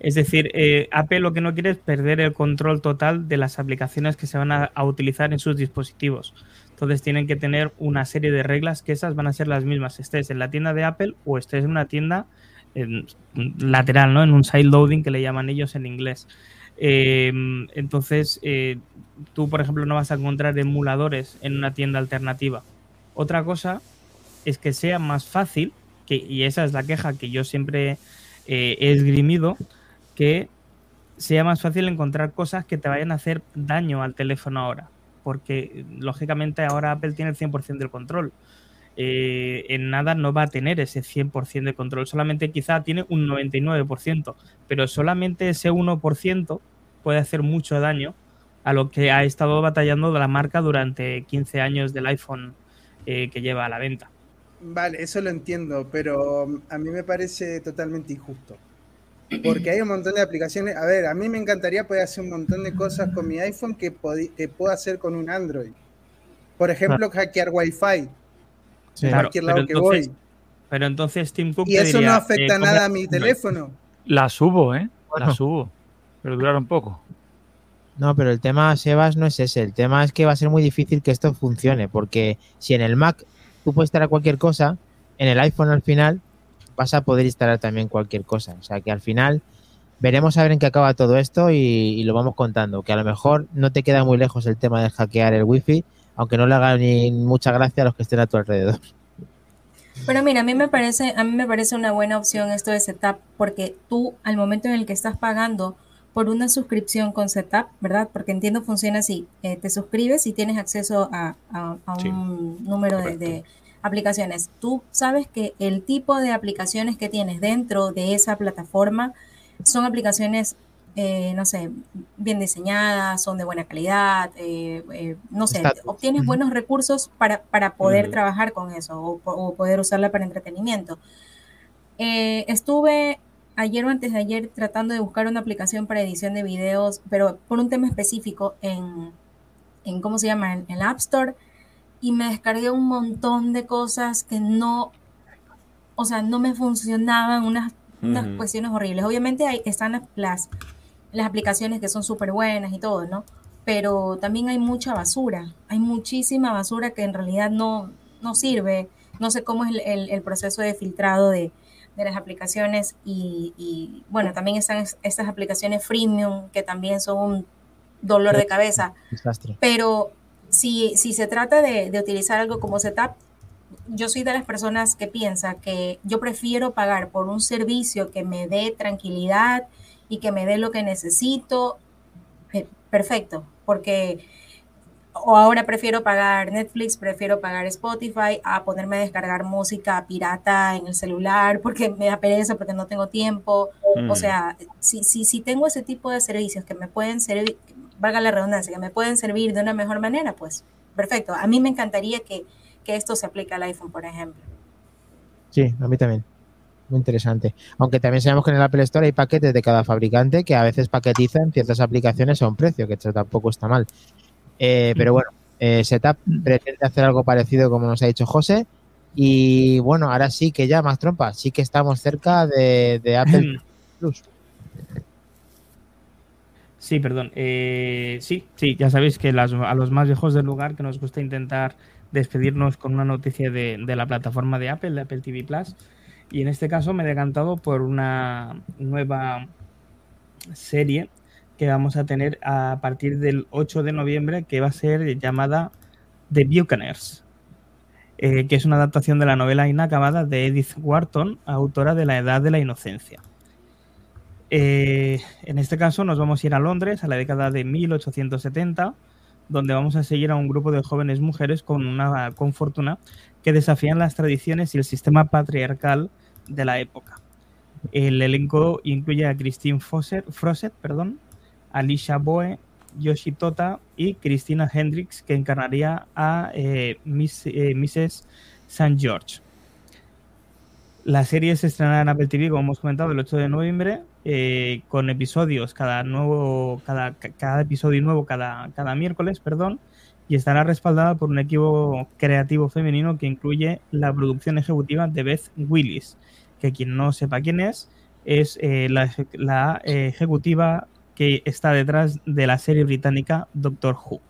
Es decir, eh, Apple lo que no quiere es perder el control total de las aplicaciones que se van a, utilizar en sus dispositivos. Entonces tienen que tener una serie de reglas que esas van a ser las mismas, estés en la tienda de Apple o estés en una tienda lateral, ¿no? En un side loading que le llaman ellos en inglés. Em, entonces, eh, tú, por ejemplo, no vas a encontrar emuladores en una tienda alternativa. Otra cosa es que sea más fácil, que, y esa es la queja que yo siempre eh, he esgrimido, que sea más fácil encontrar cosas que te vayan a hacer daño al teléfono ahora. Porque, lógicamente, ahora Apple tiene el 100% del control. Eh, en nada no va a tener ese 100% de control, solamente quizá tiene un 99%, pero solamente ese 1% puede hacer mucho daño a lo que ha estado batallando la marca durante 15 años del iPhone eh, que lleva a la venta. Vale, eso lo entiendo, pero mm, a mí me parece totalmente injusto. Porque hay un montón de aplicaciones. A ver, a mí me encantaría poder hacer un montón de cosas con mi iPhone que, que puedo hacer con un Android. Por ejemplo, hackear Wi-Fi pero entonces Tim Cook. Y eso no afecta eh, nada a mi teléfono. La subo, ¿eh? La subo. Pero duraron poco. No, pero el tema, Sebas, no es ese. El tema es que va a ser muy difícil que esto funcione, porque si en el Mac tú puedes instalar cualquier cosa, en el iPhone al final vas a poder instalar también cualquier cosa. O sea que al final veremos a ver en qué acaba todo esto y, y, lo vamos contando. Que a lo mejor no te queda muy lejos el tema de hackear el wifi, aunque no le haga ni mucha gracia a los que estén a tu alrededor. Pero mira, a mí me parece, a mí me parece una buena opción esto de Setup, porque tú al momento en el que estás pagando por una suscripción con Setup, ¿verdad? Porque entiendo funciona así, eh, te suscribes y tienes acceso a, un número de, de, aplicaciones. Tú sabes que el tipo de aplicaciones que tienes dentro de esa plataforma son aplicaciones eh, no sé, bien diseñadas, son de buena calidad, eh, eh, no sé, obtienes buenos recursos para, poder trabajar con eso o, poder usarla para entretenimiento. estuve ayer o antes de ayer tratando de buscar una aplicación para edición de videos, pero por un tema específico en, en ¿cómo se llama? En, el App Store y me descargué un montón de cosas que no, o sea, no me funcionaban, unas, unas cuestiones horribles. Obviamente ahí están las, las aplicaciones que son súper buenas y todo, ¿no? Pero también hay mucha basura, hay muchísima basura que en realidad no, no sirve. No sé cómo es el, proceso de filtrado de, las aplicaciones y, bueno, también están estas aplicaciones freemium que también son un dolor de cabeza. Pero si, si se trata de, de, utilizar algo como Setup, yo soy de las personas que piensa que yo prefiero pagar por un servicio que me dé tranquilidad, y que me dé lo que necesito, eh, perfecto, porque o ahora prefiero pagar Netflix, prefiero pagar Spotify a ponerme a descargar música pirata en el celular porque me da pereza, porque no tengo tiempo. O mm. sea, si, si, si tengo ese tipo de servicios que me pueden servir, valga la redundancia, que me pueden servir de una mejor manera, pues perfecto. A mí me encantaría que, que esto se aplique al iPhone, por ejemplo. Sí, a mí también muy interesante. Aunque también sabemos que en el Apple Store hay paquetes de cada fabricante que a veces paquetizan ciertas aplicaciones a un precio, que esto tampoco está mal. Eh, pero bueno, eh, Setup pretende hacer algo parecido como nos ha dicho José. Y bueno, ahora sí que ya, más trompa, sí que estamos cerca de, Apple Plus. Sí, perdón. Eh, sí, sí, ya sabéis que a los más viejos del lugar que nos gusta intentar despedirnos con una noticia de, la plataforma de Apple, de Apple TV Plus. Y en este caso me he decantado por una nueva serie que vamos a tener a partir del 8 de noviembre, que va a ser llamada The Buccaneers, eh, que es una adaptación de la novela inacabada de Edith Wharton, autora de La Edad de la Inocencia. Eh, en este caso nos vamos a ir a Londres, a la década de 1870, donde vamos a seguir a un grupo de jóvenes mujeres con una con fortuna que desafían las tradiciones y el sistema patriarcal de la época. El elenco incluye a Christine Froset, perdón, Alicia Boe, Yoshi Tota y Christina Hendricks, que encarnaría a eh, Miss, eh, Mrs. St. George. La serie se estrenará en Apple TV, como hemos comentado, el 8 de noviembre, eh, con episodios cada nuevo, cada, cada episodio nuevo cada, cada miércoles, perdón, y estará respaldada por un equipo creativo femenino que incluye la producción ejecutiva de Beth Willis, que quien no sepa quién es, es eh, la, eh, ejecutiva que está detrás de la serie británica Doctor Who.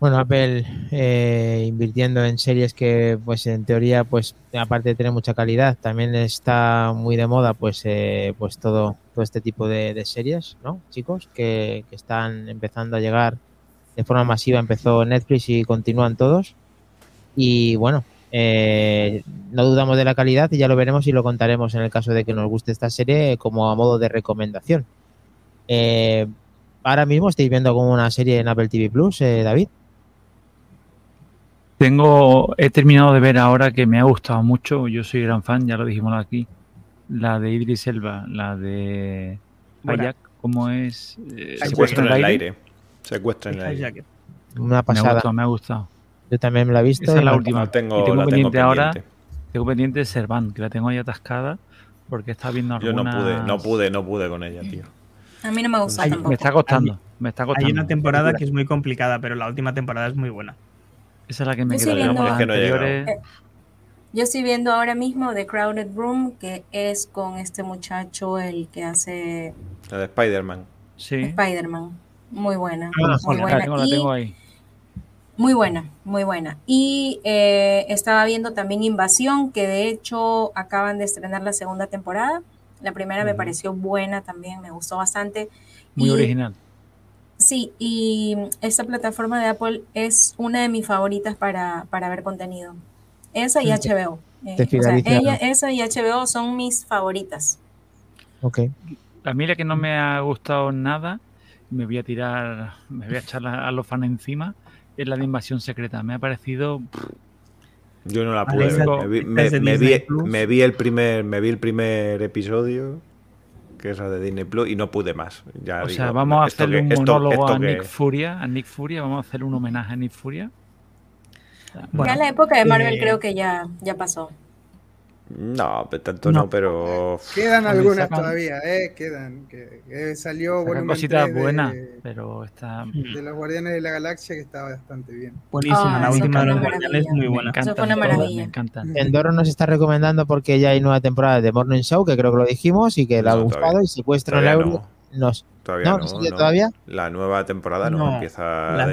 Bueno, Apple eh, invirtiendo en series que, pues en teoría, pues aparte de tener mucha calidad, también está muy de moda, pues, eh, pues todo, todo este tipo de, series, ¿no, chicos? Que, están empezando a llegar de forma masiva. Empezó Netflix y continúan todos. Y bueno, eh, no dudamos de la calidad y ya lo veremos y lo contaremos en el caso de que nos guste esta serie como a modo de recomendación. ahora mismo estáis viendo como una serie en Apple TV Plus, David. Tengo, he terminado de ver ahora que me ha gustado mucho. Yo soy gran fan, ya lo dijimos aquí. La de Idris Elba, la de Ayak, ¿cómo es? Eh, Secuestro en el aire. Secuestro en el aire. Una pasada. Me ha gustado, me ha gustado. Yo también me la he visto. Esa es la última. tengo, y tengo pendiente ahora. Tengo pendiente de Servan, que la tengo ahí atascada porque está viendo algunas... Yo no pude, no pude, no pude con ella, tío. A mí no me gusta tampoco. Me está costando, me está costando. Hay una temporada que es muy complicada, pero la última temporada es muy buena. Esa es la que me queda. Eh, yo estoy viendo ahora mismo The Crowded Room, que es con este muchacho, el que hace. La de Spider-Man. Sí. Spider-Man. Muy buena. Ah, muy buena. La tengo, ahí. Muy buena, muy buena. Y eh, estaba viendo también Invasión, que de hecho acaban de estrenar la segunda temporada. La primera me pareció buena también, me gustó bastante. Muy original. Sí, y esta plataforma de Apple es una de mis favoritas para, ver contenido. Esa y HBO. Eh, ella, esa y HBO son mis favoritas. Ok. A mí la que no me ha gustado nada, me voy a tirar, me voy a echar a los fans encima, es la de Invasión Secreta. Me ha parecido... Yo no la pude ver. Me vi, me vi, el primer, me vi el primer episodio que es la de Disney Plus, y no pude más. Ya o sea, vamos a hacerle un monólogo a Nick Furia, a Nick Furia, vamos a hacer un homenaje a Nick Furia. ya la época de Marvel eh, creo que ya, ya pasó. No, tanto no, pero. Quedan algunas todavía, ¿eh? Quedan. Que, salió bueno, cositas buenas, pero está. De los Guardianes de la Galaxia que está bastante bien. Buenísima, la última de los Guardianes muy buena. Me eso fue una maravilla. Me encanta. Endoro nos está recomendando porque ya hay nueva temporada de Morning Show, que creo que lo dijimos y que le ha gustado, y Secuestro en el Euro. Nos, Todavía no, no, ¿todavía? La nueva temporada no, empieza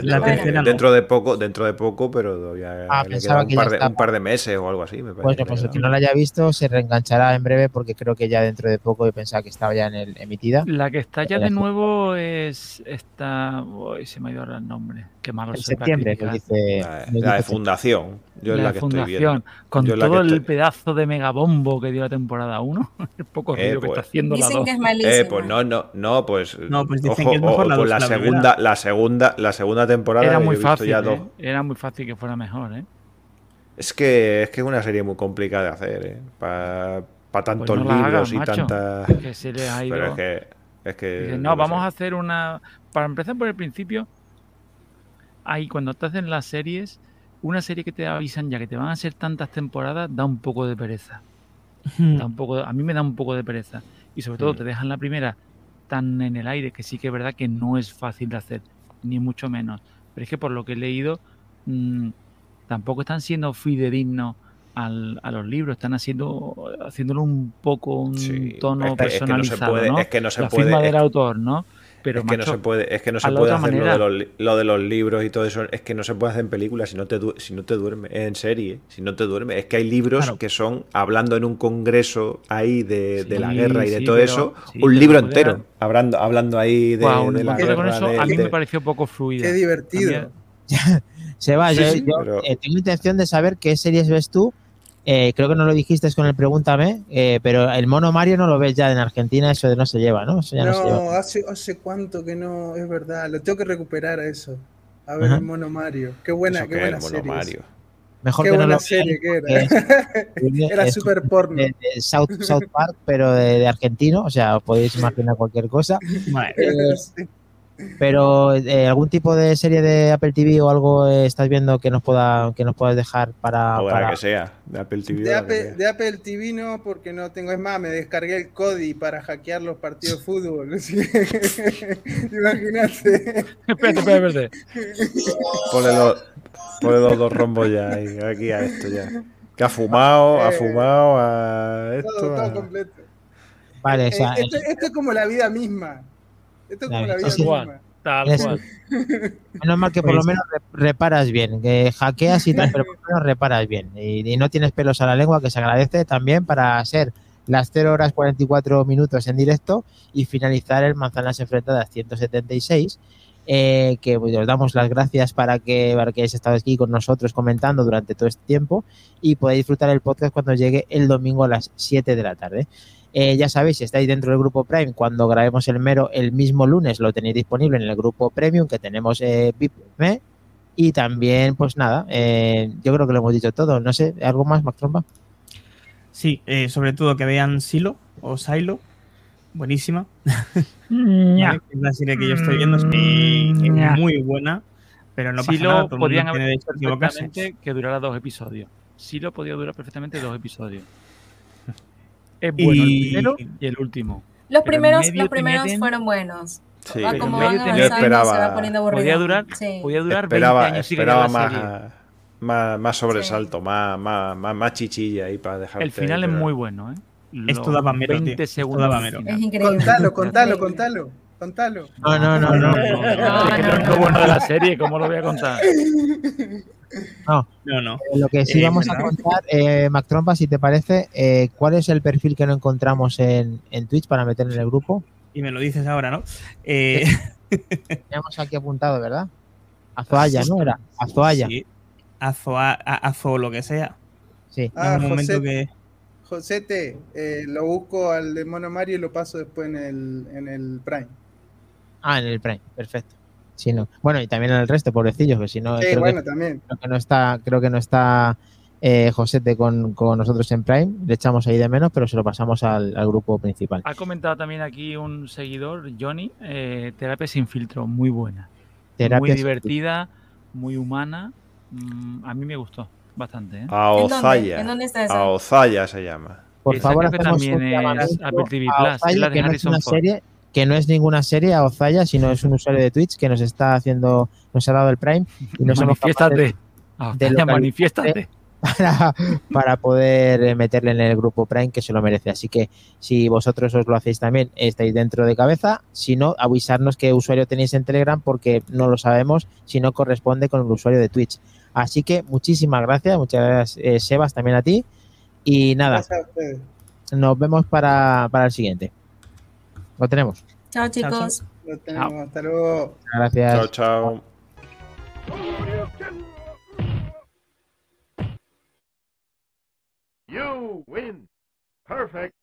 dentro, de poco, dentro de poco, pero todavía ah, le queda un, par de, un, par de, meses o algo así. Me parece bueno, pues el que no la haya visto se reenganchará en breve porque creo que ya dentro de poco yo pensaba que estaba ya en el, emitida. La que está ya de nuevo es esta, se me ha ido ahora el nombre, qué malo en septiembre que dice la, de Fundación. Yo la, la que Fundación, con todo el pedazo de megabombo que dio la temporada 1, el poco eh, ruido que pues. está haciendo Dicen la 2. Que es malísimo. Eh, pues no, no, no, pues no, pues dicen que es mejor la, la, segunda, la segunda, la segunda temporada. Era muy fácil. ¿eh? Era muy fácil que fuera mejor, ¿eh? Es que es que es una serie muy complicada de hacer, ¿eh? Para pues tantos libros y tantas. Que se les ha ido... Pero es que, es que no, vamos a hacer una. Para empezar por el principio, ahí cuando te hacen las series, una serie que te avisan ya que te van a hacer tantas temporadas, da un poco de pereza. Da un poco, a mí me da un poco de pereza. Y sobre todo te dejan la primera tan en el aire que sí que es verdad que no es fácil de hacer, ni mucho menos. Pero es que por lo que he leído, mm, tampoco están siendo fidedignos al, a los libros, están haciendo haciéndolo un poco un tono personalizado, es que no se La puede, firma del autor, ¿no? Es que no se puede, es que no se puede hacer lo de, los, lo de, los, libros y todo eso. Es que no se puede hacer en películas si no te, si no te duerme, en serie, si no te duerme. Es que hay libros que son hablando en un congreso ahí de, de la guerra y de todo eso, un libro entero, hablando, hablando ahí de, la guerra. Con eso, a mí me pareció poco fluido. Qué divertido. Se va, yo, eh, tengo intención de saber qué series ves tú eh, creo que no lo dijiste con el Pregúntame, eh, pero el mono Mario no lo ves ya en Argentina, eso de no se lleva, ¿no? no, Hace, hace cuánto que no, es verdad, lo tengo que recuperar a eso. A ver el mono Mario. Qué buena, qué buena serie. Mario. Mejor qué que buena no serie que era. era super porno. De, South, South, Park, pero de, argentino, o sea, os podéis imaginar cualquier cosa. Eh, pero eh, algún tipo de serie de Apple TV o algo eh, estás viendo que nos pueda que nos puedas dejar para, o para... que sea de Apple TV. De Apple, TV no, porque no tengo es más, me descargué el Kodi para hackear los partidos de fútbol. Imagínate. espérate, espérate, Ponle los, dos rombos ya aquí a esto ya. Que ha fumado, ha eh, fumado a esto. Todo, todo completo. Vale, o sea, esto, esto, es como la vida misma. Esto es como la vida misma. Tal Menos mal que por lo menos reparas bien, que hackeas y tal, pero por lo menos reparas bien. Y, no tienes pelos a la lengua, que se agradece también para ser las 0 horas 44 minutos en directo y finalizar el Manzanas Enfrentadas 176. Eh, que pues, os damos las gracias para que, para que hayáis estado aquí con nosotros comentando durante todo este tiempo y podáis disfrutar el podcast cuando llegue el domingo a las 7 de la tarde. Eh, ya sabéis, si estáis dentro del grupo Prime, cuando grabemos el mero el mismo lunes lo tenéis disponible en el grupo Premium que tenemos eh, VIP Y también, pues nada, eh, yo creo que lo hemos dicho todo. No sé, ¿algo más, Max Tromba? Sí, eh, sobre todo que vean Silo o Silo. Buenísima. es la serie que yo estoy viendo, es muy buena, pero no pasa Silo nada. podrían haber dicho perfectamente que durara dos episodios. Silo podía durar perfectamente dos episodios. Es bueno y... el primero y el último. Los primeros, los primeros fueron buenos. Sí, como van yo esperaba, se va poniendo podía durar, sí. podía durar esperaba, 20 años esperaba más, más, más, sobresalto, sí. más, más, más, chichilla ahí para dejar. El final es muy bueno, ¿eh? Esto daba mero, 20 tío. segundos. Daba mero. Es increíble. Contalo, contalo, contalo. Contalo. No, no, no, no. no, no, no, no, no, no. bueno de la serie, ¿cómo lo voy a contar? No, no, no. Eh, lo que sí eh, vamos a contar, eh, Mac Trompa, si te parece, eh, ¿cuál es el perfil que no encontramos en, en, Twitch para meter en el grupo? Y me lo dices ahora, ¿no? Eh... Teníamos aquí apuntado, ¿verdad? Azoaya, ¿no? Era Azoaya. Sí. Azoa, Azo, lo que sea. Sí. Ah, un momento José, que... Josete, eh, lo busco al de Mono Mario y lo paso después en el, en el Prime. Ah, en el Prime, perfecto. Sí, no. Bueno, y también en el resto, pobrecillos, que si no. Sí, creo bueno, que, también. Creo que no está, creo que no está eh, Josete con, con, nosotros en Prime. Le echamos ahí de menos, pero se lo pasamos al, al grupo principal. Ha comentado también aquí un seguidor, Johnny, eh, Terapia sin filtro, muy buena. Terapia muy divertida, muy humana. Mm, a mí me gustó bastante. ¿eh? A Ozaya. ¿En dónde, está eso? A Ozaya se llama. Por Esa favor, que también es Apple TV Plus. Es la de Harrison es una serie que no es ninguna serie a Ozaya, sino es un usuario de Twitch que nos está haciendo, nos ha dado el Prime y nos manifiéstate, de, de manifiéstate. Para, para, poder meterle en el grupo Prime que se lo merece. Así que si vosotros os lo hacéis también, estáis dentro de cabeza. Si no, avisarnos qué usuario tenéis en Telegram porque no lo sabemos si no corresponde con el usuario de Twitch. Así que muchísimas gracias, muchas gracias eh, Sebas también a ti. Y nada, nos vemos para, para el siguiente. Lo tenemos. Chao, chicos. Lo tenemos. Chao. Hasta luego. Gracias. Chao, chao. You win. Perfect.